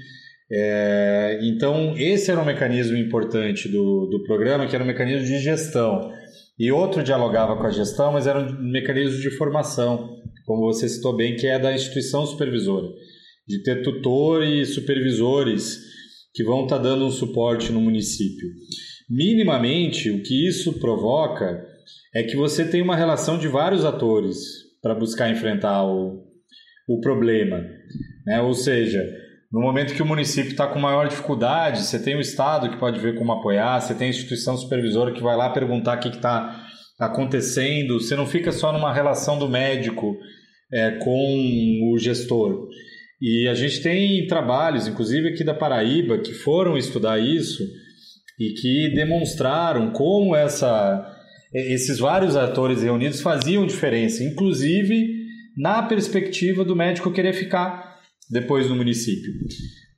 é, então, esse era um mecanismo importante do, do programa, que era um mecanismo de gestão. E outro dialogava com a gestão, mas era um mecanismo de formação, como você citou bem, que é da instituição supervisora, de ter tutor e supervisores que vão estar tá dando um suporte no município. Minimamente, o que isso provoca é que você tem uma relação de vários atores para buscar enfrentar o, o problema. Né? Ou seja, no momento que o município está com maior dificuldade, você tem o Estado que pode ver como apoiar, você tem a instituição supervisora que vai lá perguntar o que está acontecendo, você não fica só numa relação do médico é, com o gestor. E a gente tem trabalhos, inclusive aqui da Paraíba, que foram estudar isso e que demonstraram como essa, esses vários atores reunidos faziam diferença, inclusive na perspectiva do médico querer ficar depois no município.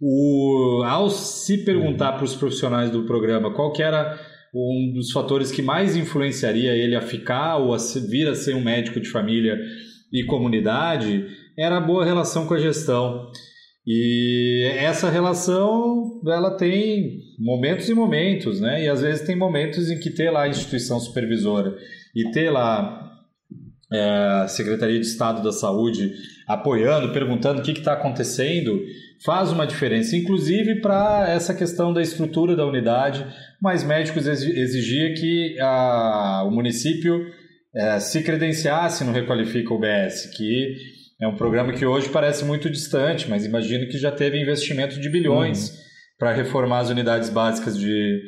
O, ao se perguntar para os profissionais do programa qual que era um dos fatores que mais influenciaria ele a ficar ou a vir a ser um médico de família e comunidade, era a boa relação com a gestão. E essa relação, ela tem momentos e momentos, né? E às vezes tem momentos em que ter lá a instituição supervisora e ter lá é, a Secretaria de Estado da Saúde apoiando, perguntando o que está acontecendo, faz uma diferença, inclusive para essa questão da estrutura da unidade. Mas médicos exigia que a, o município é, se credenciasse no Requalifica UBS, que É um programa que hoje parece muito distante, mas imagino que já teve investimento de bilhões uhum. para reformar as unidades básicas de,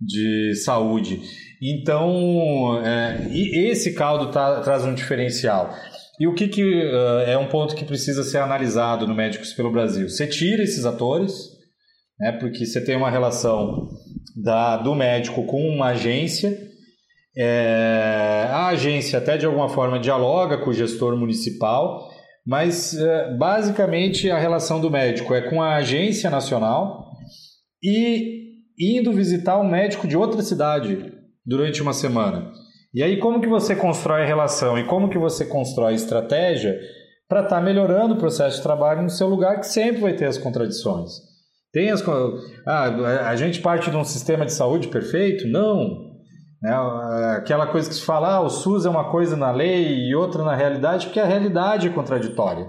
de saúde. Então, é, esse caldo tá, traz um diferencial. E o que, que uh, é um ponto que precisa ser analisado no Médicos pelo Brasil? Você tira esses atores, né, porque você tem uma relação da, do médico com uma agência, é, a agência até de alguma forma dialoga com o gestor municipal, mas é, basicamente a relação do médico é com a agência nacional e indo visitar um médico de outra cidade durante uma semana. E aí como que você constrói a relação e como que você constrói estratégia para estar tá melhorando o processo de trabalho no seu lugar que sempre vai ter as contradições. Tem as ah, a gente parte de um sistema de saúde perfeito? Não. Né? Aquela coisa que se fala, ah, o SUS é uma coisa na lei e outra na realidade, porque a realidade é contraditória.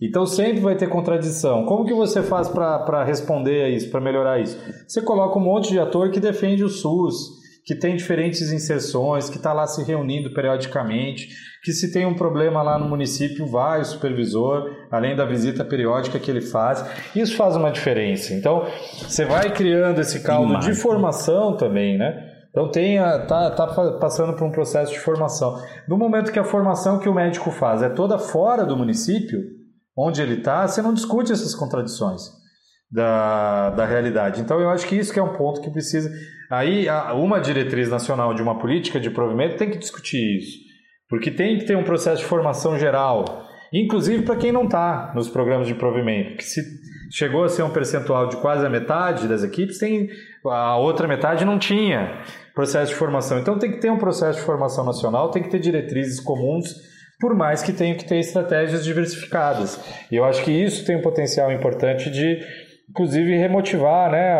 Então sempre vai ter contradição. Como que você faz para responder a isso, para melhorar isso? Você coloca um monte de ator que defende o SUS, que tem diferentes inserções, que está lá se reunindo periodicamente, que se tem um problema lá no município, vai o supervisor, além da visita periódica que ele faz. Isso faz uma diferença. Então, você vai criando esse caldo de formação também, né? Então tem a, tá, tá passando por um processo de formação. No momento que a formação que o médico faz é toda fora do município, onde ele está, você não discute essas contradições da, da realidade. Então eu acho que isso que é um ponto que precisa. Aí uma diretriz nacional de uma política de provimento tem que discutir isso. Porque tem que ter um processo de formação geral, inclusive para quem não está nos programas de provimento. Que se chegou a ser um percentual de quase a metade das equipes, tem a outra metade não tinha processo de formação. Então tem que ter um processo de formação nacional, tem que ter diretrizes comuns, por mais que tenha que ter estratégias diversificadas. E eu acho que isso tem um potencial importante de, inclusive, remotivar, né?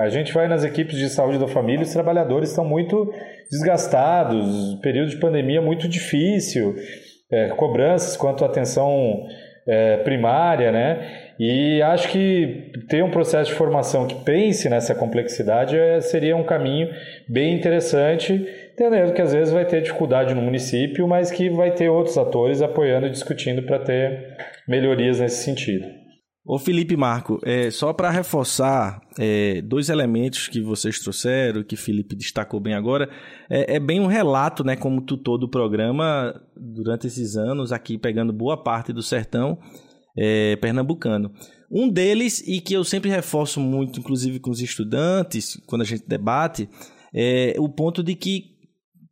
A gente vai nas equipes de saúde da família, os trabalhadores estão muito desgastados, período de pandemia muito difícil, é, cobranças quanto à atenção é, primária, né? E acho que ter um processo de formação que pense nessa complexidade é, seria um caminho bem interessante, entendendo que às vezes vai ter dificuldade no município, mas que vai ter outros atores apoiando e discutindo para ter melhorias nesse sentido. Ô Felipe Marco, é, só para reforçar é, dois elementos que vocês trouxeram, que Felipe destacou bem agora, é, é, bem um relato, né, como tutor do programa durante esses anos, aqui pegando boa parte do sertão, é, pernambucano. Um deles, e que eu sempre reforço muito, inclusive com os estudantes, quando a gente debate, é o ponto de que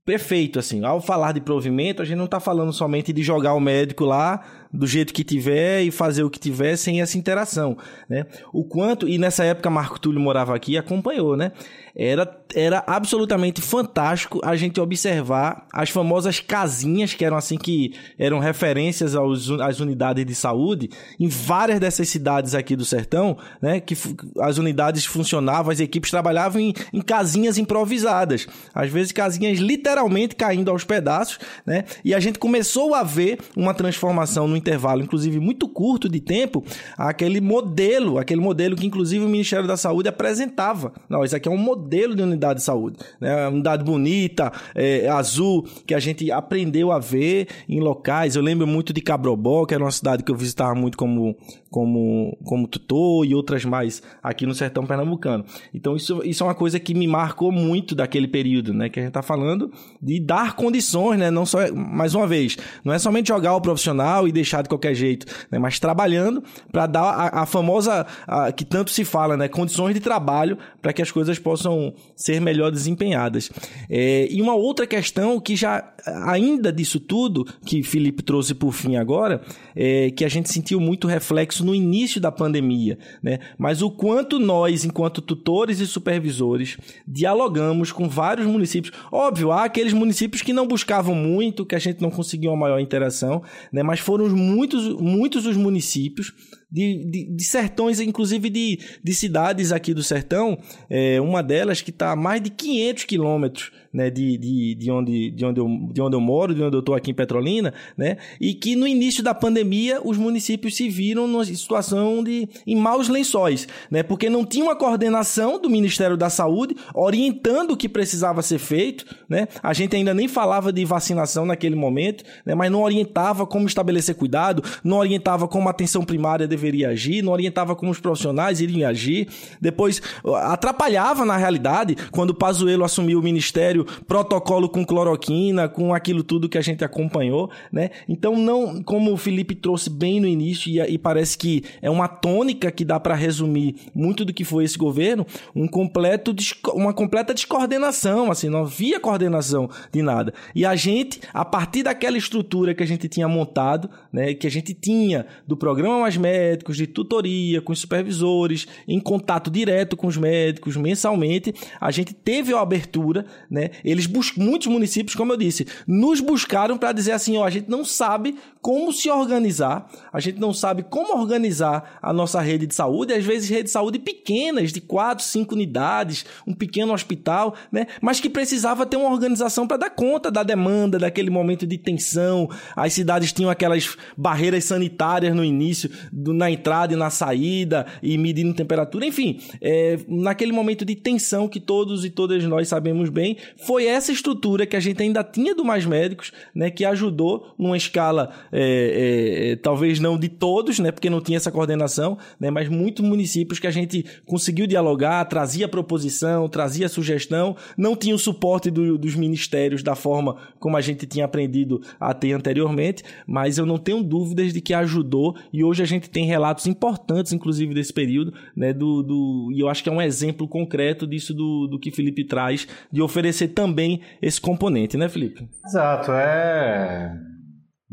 perfeito, assim, ao falar de provimento, a gente não está falando somente de jogar o médico lá do jeito que tiver e fazer o que tiver sem essa interação, né? O quanto, e nessa época Marco Túlio morava aqui e acompanhou, né? Era, era absolutamente fantástico a gente observar as famosas casinhas, que eram assim que eram referências aos, às unidades de saúde, em várias dessas cidades aqui do sertão, né? Que as unidades funcionavam, as equipes trabalhavam em, em casinhas improvisadas, às vezes casinhas literalmente caindo aos pedaços, né? E a gente começou a ver uma transformação no intervalo, inclusive muito curto de tempo, aquele modelo, aquele modelo que inclusive o Ministério da Saúde apresentava. Não, isso aqui é um modelo de unidade de saúde, né? Unidade bonita, é, azul, que a gente aprendeu a ver em locais. Eu lembro muito de Cabrobó, que era uma cidade que eu visitava muito como, como, como tutor e outras mais aqui no sertão pernambucano. Então isso, isso é uma coisa que me marcou muito daquele período, né? Que a gente está falando de dar condições, né? Não só, mais uma vez, não é somente jogar o profissional e deixar de qualquer jeito, né? mas trabalhando para dar a, a famosa, a, que tanto se fala, né? condições de trabalho para que as coisas possam ser melhor desempenhadas. É, e uma outra questão que já, ainda disso tudo, que Felipe trouxe por fim agora, é que a gente sentiu muito reflexo no início da pandemia, né? mas o quanto nós, enquanto tutores e supervisores, dialogamos com vários municípios. Óbvio, há aqueles municípios que não buscavam muito, que a gente não conseguiu uma maior interação, né? mas foram muitos, muitos os municípios de, de, de, sertões, inclusive de, de cidades aqui do sertão, é, uma delas que está a mais de 500 quilômetros né, de, de, de, onde, de, onde eu, de onde eu moro, de onde eu estou aqui em Petrolina, né, e que no início da pandemia os municípios se viram numa situação de em maus lençóis, né, porque não tinha uma coordenação do Ministério da Saúde orientando o que precisava ser feito, né, a gente ainda nem falava de vacinação naquele momento, né, mas não orientava como estabelecer cuidado, não orientava como a atenção primária deveria agir, não orientava como os profissionais iriam agir, depois atrapalhava na realidade quando o Pazuello assumiu o Ministério protocolo com cloroquina, com aquilo tudo que a gente acompanhou, né? Então, não, como o Felipe trouxe bem no início, e, e parece que é uma tônica que dá para resumir muito do que foi esse governo, um completo, uma completa descoordenação, assim, não havia coordenação de nada. E a gente, a partir daquela estrutura que a gente tinha montado, né, que a gente tinha do programa Mais Médicos, de tutoria, com os supervisores, em contato direto com os médicos mensalmente, a gente teve a abertura, né, eles muitos municípios, como eu disse, nos buscaram para dizer assim, ó, a gente não sabe como se organizar, a gente não sabe como organizar a nossa rede de saúde, às vezes redes de saúde pequenas, de quatro, cinco unidades, um pequeno hospital, né? Mas que precisava ter uma organização para dar conta da demanda, daquele momento de tensão. As cidades tinham aquelas barreiras sanitárias no início, do, na entrada e na saída, e medindo temperatura, enfim, é, naquele momento de tensão que todos e todas nós sabemos bem, foi essa estrutura que a gente ainda tinha do Mais Médicos, né, que ajudou numa escala, é, é, é, talvez não de todos, né, porque não tinha essa coordenação, né, mas muitos municípios que a gente conseguiu dialogar, trazia proposição, trazia sugestão, não tinha o suporte do, dos ministérios da forma como a gente tinha aprendido a ter anteriormente, mas eu não tenho dúvidas de que ajudou e hoje a gente tem relatos importantes, inclusive, desse período, né, do, do, e eu acho que é um exemplo concreto disso do, do que Felipe traz, de oferecer oferecer também esse componente, né, Felipe? Exato, é.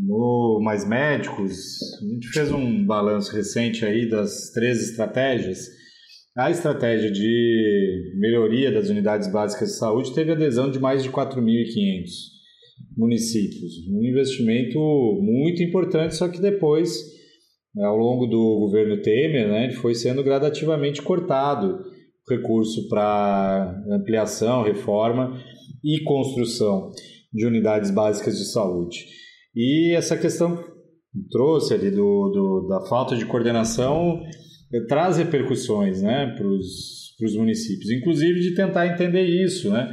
No Mais Médicos, a gente fez um balanço recente aí das três estratégias. A estratégia de melhoria das unidades básicas de saúde teve adesão de mais de 4.500 municípios. Um investimento muito importante, só que depois, ao longo do governo Temer, né, foi sendo gradativamente cortado recurso para ampliação, reforma e construção de unidades básicas de saúde. E essa questão trouxe ali do, do da falta de coordenação eh, traz repercussões né, para os municípios, inclusive de tentar entender isso, né?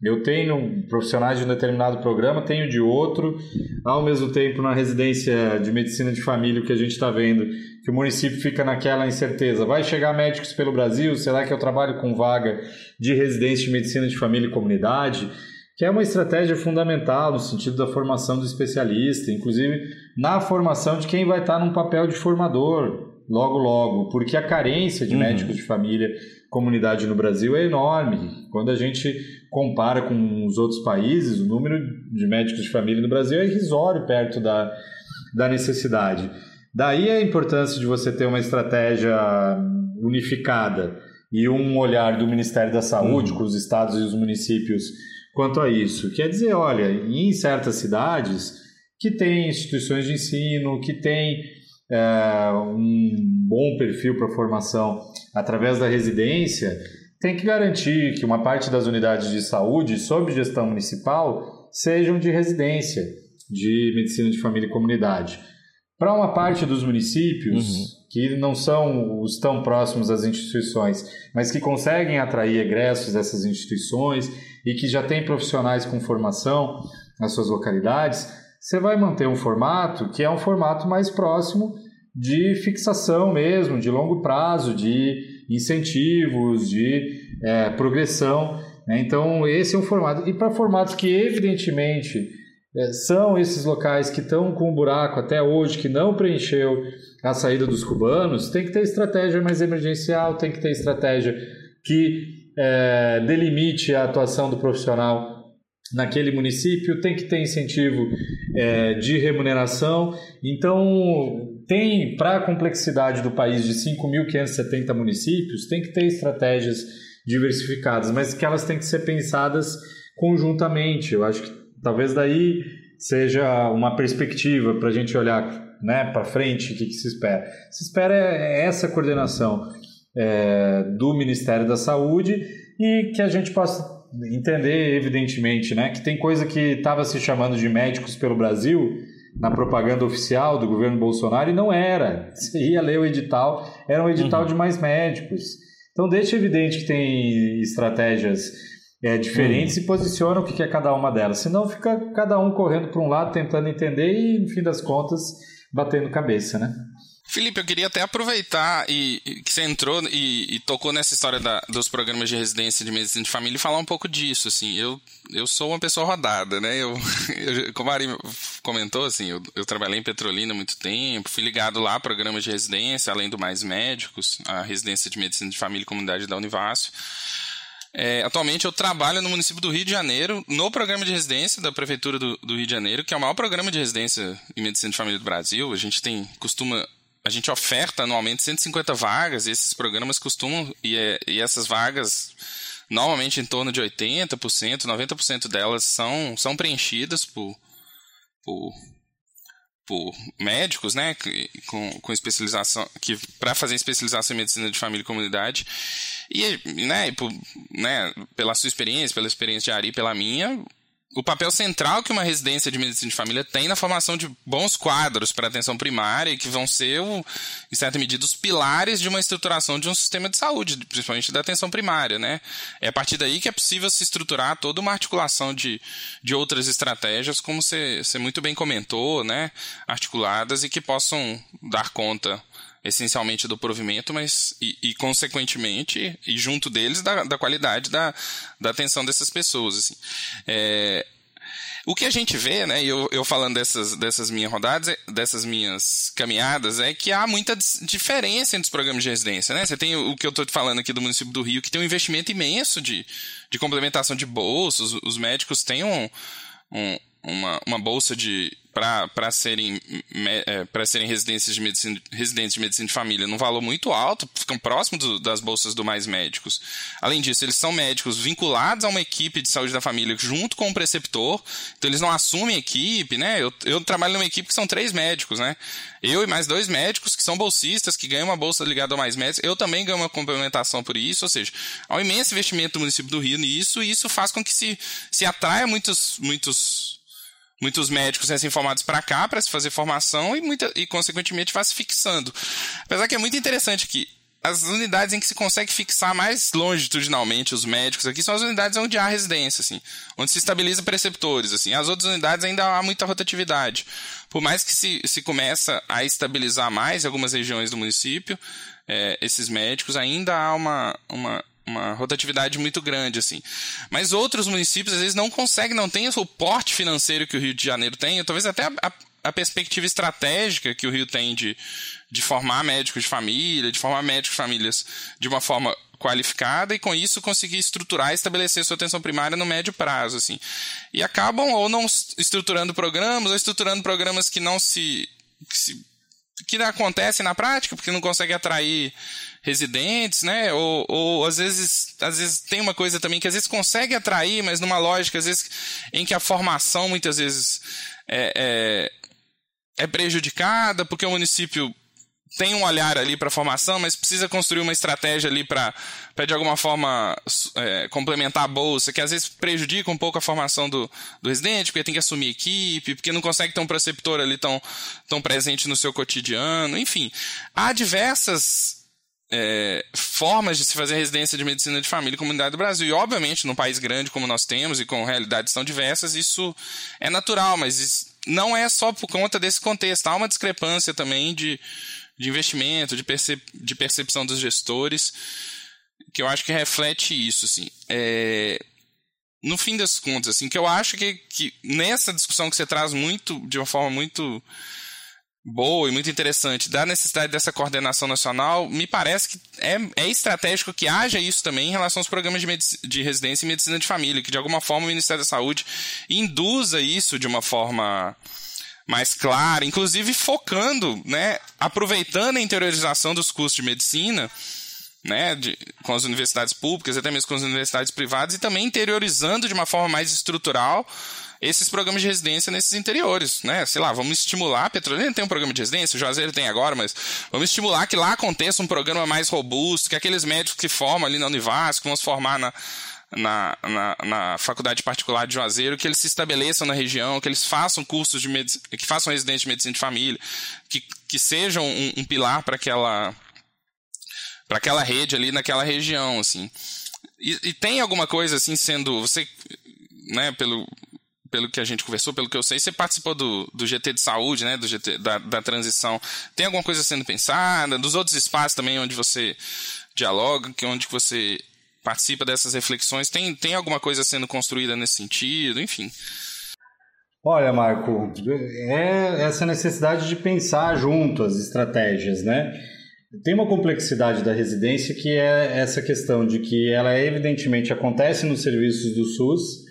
Eu tenho profissionais de um determinado programa, tenho de outro. Ao mesmo tempo, na residência de medicina de família, o que a gente está vendo, que o município fica naquela incerteza: vai chegar médicos pelo Brasil? Será que eu trabalho com vaga de residência de medicina de família e comunidade? Que é uma estratégia fundamental no sentido da formação do especialista, inclusive na formação de quem vai estar num papel de formador logo logo, porque a carência de uhum. médicos de família comunidade no Brasil é enorme. Quando a gente compara com os outros países, o número de médicos de família no Brasil é irrisório perto da, da necessidade. Daí a importância de você ter uma estratégia unificada e um olhar do Ministério da Saúde, uhum. com os estados e os municípios quanto a isso. Quer dizer, olha, em certas cidades que tem instituições de ensino, que tem é, um bom perfil para formação através da residência, tem que garantir que uma parte das unidades de saúde, sob gestão municipal, sejam de residência, de medicina de família e comunidade. Para uma parte dos municípios, uhum. que não são os tão próximos às instituições, mas que conseguem atrair egressos dessas instituições e que já têm profissionais com formação nas suas localidades, você vai manter um formato que é um formato mais próximo de fixação mesmo, de longo prazo, de incentivos, de é, progressão. Né? Então, esse é um formato. E para formatos que, evidentemente, é, são esses locais que estão com um buraco até hoje, que não preencheu a saída dos cubanos, tem que ter estratégia mais emergencial, tem que ter estratégia que é, delimite a atuação do profissional naquele município, tem que ter incentivo é, de remuneração. Então, tem, para a complexidade do país de 5.570 municípios, tem que ter estratégias diversificadas, mas que elas têm que ser pensadas conjuntamente. Eu acho que talvez daí seja uma perspectiva para a gente olhar né, para frente, o que, que, se espera? Se espera é essa coordenação é, do Ministério da Saúde e que a gente possa entender, evidentemente, né, que tem coisa que estava se chamando de médicos pelo Brasil na propaganda oficial do governo Bolsonaro e não era. Você ia ler o edital, era um edital uhum. de mais médicos. Então deixa evidente que tem estratégias é, diferentes uhum. e posiciona o que é cada uma delas. Senão fica cada um correndo para um lado, tentando entender e, no fim das contas, batendo cabeça, né? Felipe, eu queria até aproveitar e, e que você entrou e, e tocou nessa história da, dos programas de residência de medicina de família e falar um pouco disso, assim, eu, eu sou uma pessoa rodada, né, eu, eu como a Ari comentou, assim, eu, eu trabalhei em Petrolina há muito tempo, fui ligado lá a programas de residência, além do Mais Médicos, a residência de medicina de família e comunidade da Univácio, é, atualmente eu trabalho no município do Rio de Janeiro, no programa de residência da Prefeitura do, do, Rio de Janeiro, que é o maior programa de residência em medicina de família do Brasil. A gente tem, costuma a gente oferta anualmente 150 vagas e esses programas costumam, e, é, e essas vagas, normalmente em torno de 80%, 90% delas são, são preenchidas por, por, por médicos, né, com, com especialização, que para fazer especialização em medicina de família e comunidade. E, né, e por, né, pela sua experiência, pela experiência de Ari, pela minha, o papel central que uma residência de medicina de família tem na formação de bons quadros para atenção primária e que vão ser, em certa medida, os pilares de uma estruturação de um sistema de saúde, principalmente da atenção primária, né? É a partir daí que é possível se estruturar toda uma articulação de, de outras estratégias, como você, você muito bem comentou, né? Articuladas e que possam dar conta essencialmente do provimento, mas e, e consequentemente, e junto deles, da, da qualidade da, da atenção dessas pessoas. Assim. É, o que a gente vê, né, eu, eu falando dessas, dessas minhas rodadas, dessas minhas caminhadas, é que há muita diferença entre os programas de residência, né? Você tem o, que eu estou falando aqui do município do Rio, que tem um investimento imenso de, de complementação de bolsas, os, os médicos têm um, um, uma, uma bolsa de para serem, é, serem residências de medicina, residentes de medicina de família num valor muito alto, ficam próximos das bolsas do Mais Médicos. Além disso, eles são médicos vinculados a uma equipe de saúde da família junto com o preceptor, então eles não assumem equipe, né? Eu, eu trabalho numa equipe que são três médicos, né? Eu e mais dois médicos que são bolsistas, que ganham uma bolsa ligada ao Mais Médicos, eu também ganho uma complementação por isso, ou seja, há um imenso investimento do município do Rio nisso, e isso faz com que se, se atraia muitos, muitos muitos médicos recém-formados para cá para se fazer formação e, muita, e, consequentemente, vai se fixando. Apesar que é muito interessante que as unidades em que se consegue fixar mais longitudinalmente os médicos aqui são as unidades onde há residência, assim, onde se estabiliza preceptores, assim. As outras unidades ainda há muita rotatividade. Por mais que se, se começa a estabilizar mais em algumas regiões do município, é, esses médicos ainda há uma, uma uma rotatividade muito grande, assim. Mas outros municípios, às vezes, não conseguem, não têm o porte financeiro que o Rio de Janeiro tem, talvez até a, a, a perspectiva estratégica que o Rio tem de, de formar médicos de família, de formar médicos de famílias de uma forma qualificada e com isso conseguir estruturar e estabelecer sua atenção primária no médio prazo, assim. E acabam ou não estruturando programas ou estruturando programas que não se, que se que acontecem na prática, porque não consegue atrair residentes, né? Ou, ou às vezes, às vezes tem uma coisa também que às vezes consegue atrair, mas numa lógica às vezes em que a formação muitas vezes é, é, é prejudicada, porque o município tem um olhar ali para a formação, mas precisa construir uma estratégia ali para, de alguma forma, é, complementar a bolsa, que às vezes prejudica um pouco a formação do, do residente, porque tem que assumir equipe, porque não consegue ter um preceptor ali tão, tão presente no seu cotidiano. Enfim, há diversas é, formas de se fazer residência de medicina de família e comunidade do Brasil. E, obviamente, num país grande como nós temos e com realidades tão diversas, isso é natural, mas não é só por conta desse contexto. Há uma discrepância também de, de investimento, de, percep de percepção dos gestores, que eu acho que reflete isso. Assim. É, no fim das contas, assim, que eu acho que, que nessa discussão que você traz muito, de uma forma muito boa e muito interessante. Da necessidade dessa coordenação nacional, me parece que é, é estratégico que haja isso também em relação aos programas de, de residência e medicina de família, que de alguma forma o Ministério da Saúde induza isso de uma forma mais clara, inclusive focando, né, aproveitando a interiorização dos cursos de medicina, né, de, com as universidades públicas, até mesmo com as universidades privadas, e também interiorizando de uma forma mais estrutural esses programas de residência nesses interiores, né? Sei lá, vamos estimular, Petrolina tem um programa de residência, Juazeiro tem agora, mas vamos estimular que lá aconteça um programa mais robusto, que aqueles médicos que formam ali na Univasco, que vão se formar na, na, na, na, faculdade particular de Juazeiro, que eles se estabeleçam na região, que eles façam cursos de que façam residência de medicina de família, que, que sejam um, um pilar para aquela para aquela rede ali naquela região, assim. E, e, tem alguma coisa assim sendo você, né, pelo pelo que a gente conversou, pelo que eu sei, você participou do, do GT de saúde, né, do GT da, da transição. Tem alguma coisa sendo pensada? Dos outros espaços também onde você dialoga, que onde você participa dessas reflexões, tem, tem alguma coisa sendo construída nesse sentido, enfim. Olha, Marco, é essa necessidade de pensar junto as estratégias, né? Tem uma complexidade da residência que é essa questão de que ela evidentemente acontece nos serviços do SUS,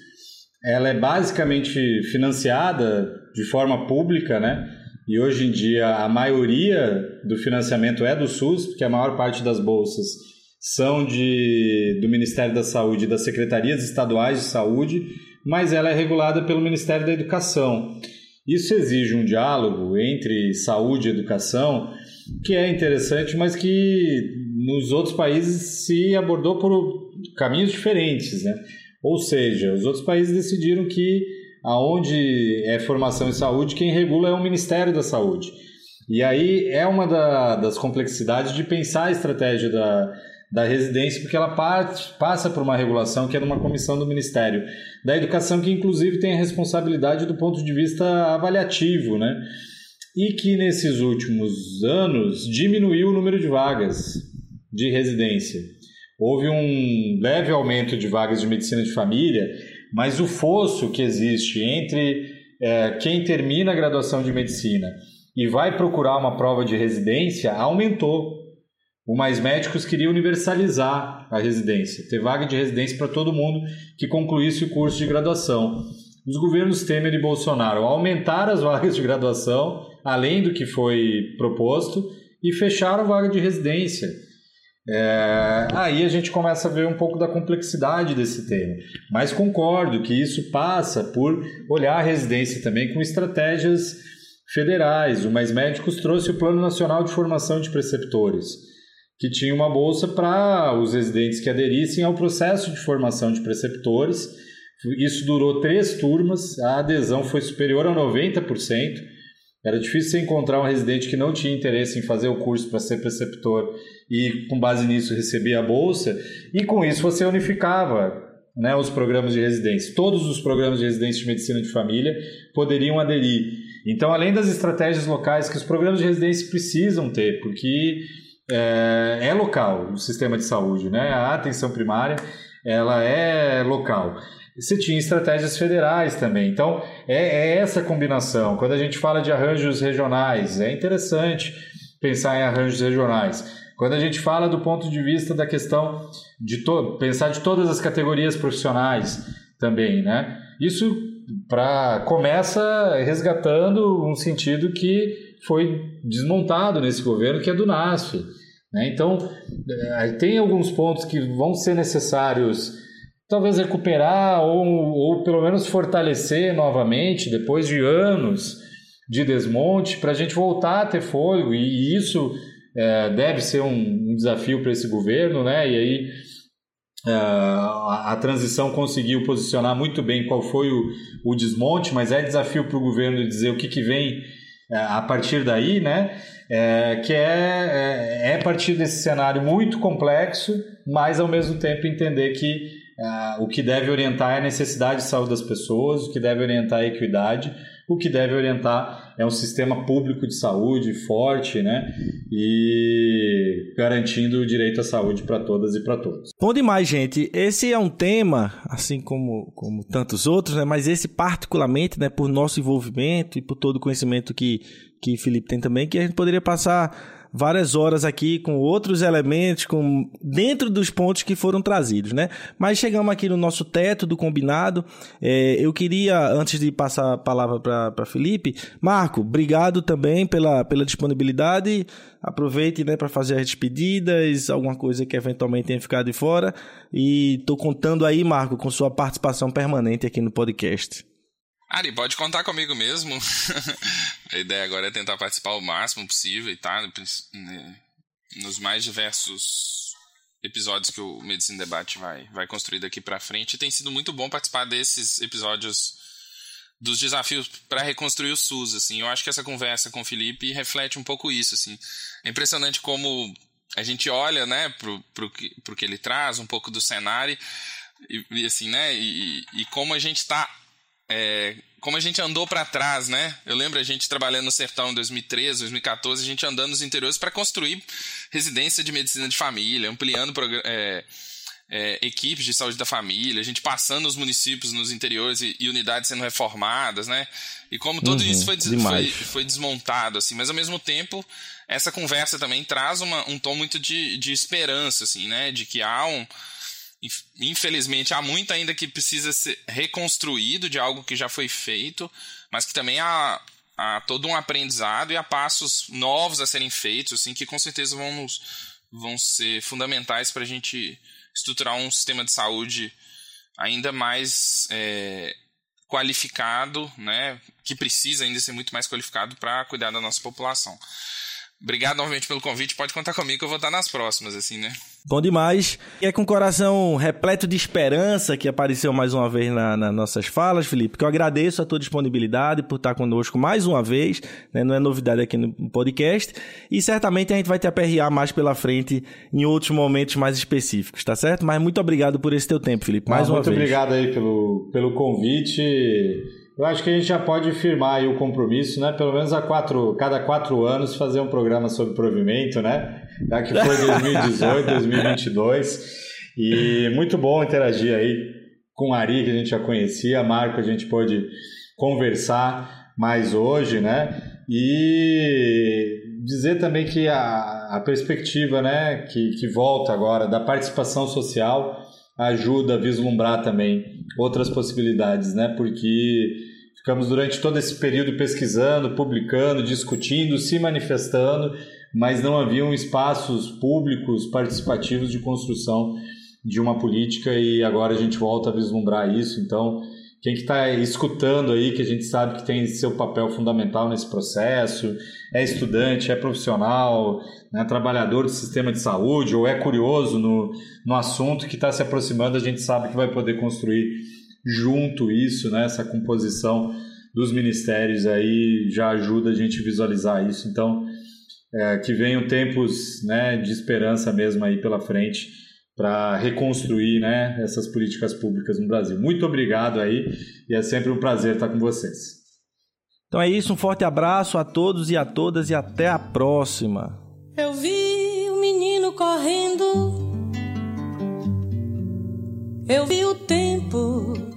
ela é basicamente financiada de forma pública, né? E hoje em dia a maioria do financiamento é do SUS, porque a maior parte das bolsas são de, do Ministério da Saúde e das secretarias estaduais de saúde, mas ela é regulada pelo Ministério da Educação. Isso exige um diálogo entre saúde e educação que é interessante, mas que nos outros países se abordou por caminhos diferentes, né? Ou seja, os outros países decidiram que aonde é formação em saúde, quem regula é o Ministério da Saúde. E aí é uma da, das complexidades de pensar a estratégia da, da residência, porque ela parte, passa por uma regulação que é numa comissão do Ministério da Educação, que inclusive tem a responsabilidade do ponto de vista avaliativo, né? E que nesses últimos anos diminuiu o número de vagas de residência. Houve um leve aumento de vagas de medicina de família, mas o fosso que existe entre é, quem termina a graduação de medicina e vai procurar uma prova de residência aumentou. O Mais Médicos queria universalizar a residência, ter vaga de residência para todo mundo que concluísse o curso de graduação. Os governos Temer e Bolsonaro aumentaram as vagas de graduação, além do que foi proposto, e fecharam vaga de residência. É, aí a gente começa a ver um pouco da complexidade desse tema. Mas concordo que isso passa por olhar a residência também com estratégias federais. O Mais Médicos trouxe o Plano Nacional de Formação de Preceptores que tinha uma bolsa para os residentes que aderissem ao processo de formação de preceptores. Isso durou três turmas, a adesão foi superior a 90%. Era difícil você encontrar um residente que não tinha interesse em fazer o curso para ser preceptor e, com base nisso, recebia a bolsa. E com isso você unificava né, os programas de residência. Todos os programas de residência de medicina de família poderiam aderir. Então, além das estratégias locais que os programas de residência precisam ter, porque é, é local o sistema de saúde, né? A atenção primária ela é local. Você tinha estratégias federais também. Então, é, é, essa combinação. Quando a gente fala de arranjos regionais, é interessante pensar em arranjos regionais. Quando a gente fala do ponto de vista da questão de pensar de todas as categorias profissionais também, né? Isso para começa resgatando um sentido que foi desmontado nesse governo, que é do NASF. Né? Então, é, tem alguns pontos que vão ser necessários, talvez recuperar ou, ou pelo menos fortalecer novamente, depois de anos de desmonte, para a gente voltar a ter fôlego, e isso é, deve ser um, um desafio para esse governo, né? e aí é, a, a, transição conseguiu posicionar muito bem qual foi o, o desmonte, mas é desafio para o governo dizer o que, que vem é, a partir daí, né? É, que é, é, é partir desse cenário muito complexo, mas ao mesmo tempo entender que é, o que deve orientar é a necessidade de saúde das pessoas, o que deve orientar é a equidade, o que deve orientar é um sistema público de saúde forte, né? E garantindo o direito à saúde para todas e para todos. Bom demais, gente. Esse é um tema, assim como, como tantos outros, né? Mas esse particularmente, né, por nosso envolvimento e por todo o conhecimento que, que Felipe tem também, que a gente poderia passar várias horas aqui com outros elementos, com dentro dos pontos que foram trazidos, né? Mas chegamos aqui no nosso teto do combinado. É, eu queria, antes de passar a palavra para Felipe, Marco, obrigado também pela, pela disponibilidade. Aproveite né, para fazer as despedidas, alguma coisa que eventualmente tenha ficado de fora. E estou contando aí, Marco, com sua participação permanente aqui no podcast. Ari, pode contar comigo mesmo. a ideia agora é tentar participar o máximo possível e tá né, nos mais diversos episódios que o Medicine Debate vai, vai construir daqui para frente. E tem sido muito bom participar desses episódios dos desafios para reconstruir o SUS, assim. Eu acho que essa conversa com o Felipe reflete um pouco isso, assim. É impressionante como a gente olha, né, pro, pro, que, pro que ele traz, um pouco do cenário, e, e assim, né, e, e como a gente está é, como a gente andou para trás, né? Eu lembro a gente trabalhando no sertão em 2013, 2014, a gente andando nos interiores para construir residência de medicina de família, ampliando é, é, equipes de saúde da família, a gente passando os municípios nos interiores e, e unidades sendo reformadas, né? E como tudo uhum, isso foi, foi, foi, desmontado, assim, mas ao mesmo tempo essa conversa também traz uma, um tom muito de, de esperança, assim, né? De que há um infelizmente há muito ainda que precisa ser reconstruído de algo que já foi feito, mas que também há, há todo um aprendizado e há passos novos a serem feitos, assim, que com certeza vão, nos, vão ser fundamentais para a gente estruturar um sistema de saúde ainda mais é, qualificado, né, que precisa ainda ser muito mais qualificado para cuidar da nossa população. Obrigado novamente pelo convite. Pode contar comigo que eu vou estar nas próximas, assim, né? Bom demais. E é com o coração repleto de esperança que apareceu mais uma vez nas na nossas falas, Felipe, que eu agradeço a tua disponibilidade por estar conosco mais uma vez, né? não é novidade aqui no podcast, e certamente a gente vai te aperrear mais pela frente em outros momentos mais específicos, tá certo? Mas muito obrigado por esse teu tempo, Felipe, mais ah, uma muito vez. Muito obrigado aí pelo, pelo convite. Eu acho que a gente já pode firmar aí o compromisso, né? Pelo menos a quatro, cada quatro anos fazer um programa sobre provimento, né? Já que foi 2018, 2022. E muito bom interagir aí com a Ari, que a gente já conhecia, Marco, a gente pôde conversar mais hoje, né? E dizer também que a, a perspectiva, né, que, que volta agora da participação social ajuda a vislumbrar também outras possibilidades, né? Porque ficamos durante todo esse período pesquisando, publicando, discutindo, se manifestando, mas não haviam espaços públicos participativos de construção de uma política e agora a gente volta a vislumbrar isso. Então, quem que está escutando aí, que a gente sabe que tem seu papel fundamental nesse processo, é estudante, é profissional, né, trabalhador do sistema de saúde ou é curioso no, no assunto que está se aproximando, a gente sabe que vai poder construir junto isso, né, essa composição dos ministérios aí já ajuda a gente a visualizar isso. Então, é, que venham tempos né, de esperança mesmo aí pela frente para reconstruir né, essas políticas públicas no Brasil. Muito obrigado aí e é sempre um prazer estar com vocês. Então é isso, um forte abraço a todos e a todas e até a próxima. Eu vi o menino correndo, eu vi o tempo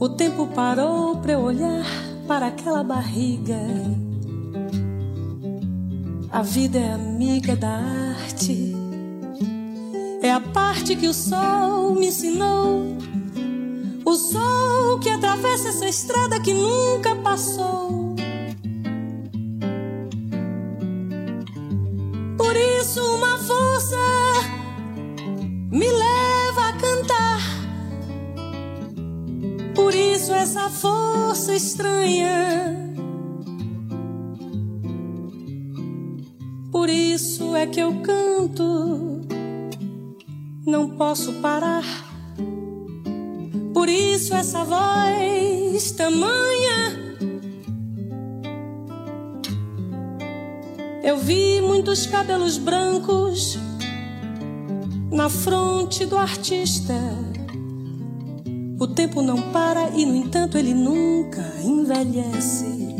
O tempo parou para eu olhar para aquela barriga. A vida é amiga da arte é a parte que o sol me ensinou. O sol que atravessa essa estrada que nunca passou. Por isso, uma força me leva Isso, essa força estranha. Por isso é que eu canto não posso parar. Por isso essa voz tamanha. Eu vi muitos cabelos brancos na fronte do artista. O tempo não para e, no entanto, ele nunca envelhece.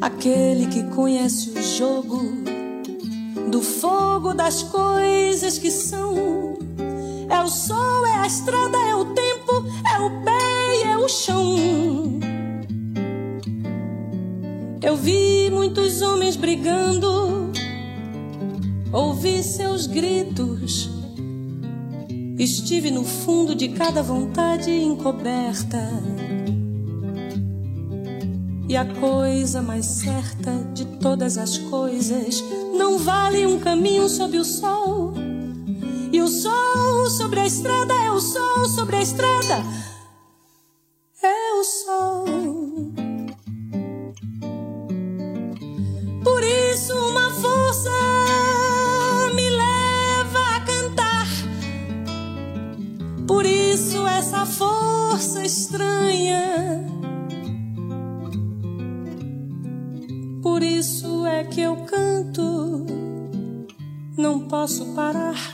Aquele que conhece o jogo do fogo das coisas que são. É o sol, é a estrada, é o tempo, é o pé e é o chão. Eu vi muitos homens brigando, ouvi seus gritos Estive no fundo de cada vontade encoberta. E a coisa mais certa de todas as coisas não vale um caminho sob o sol. E o sol sobre a estrada é o sol sobre a estrada. posso parar?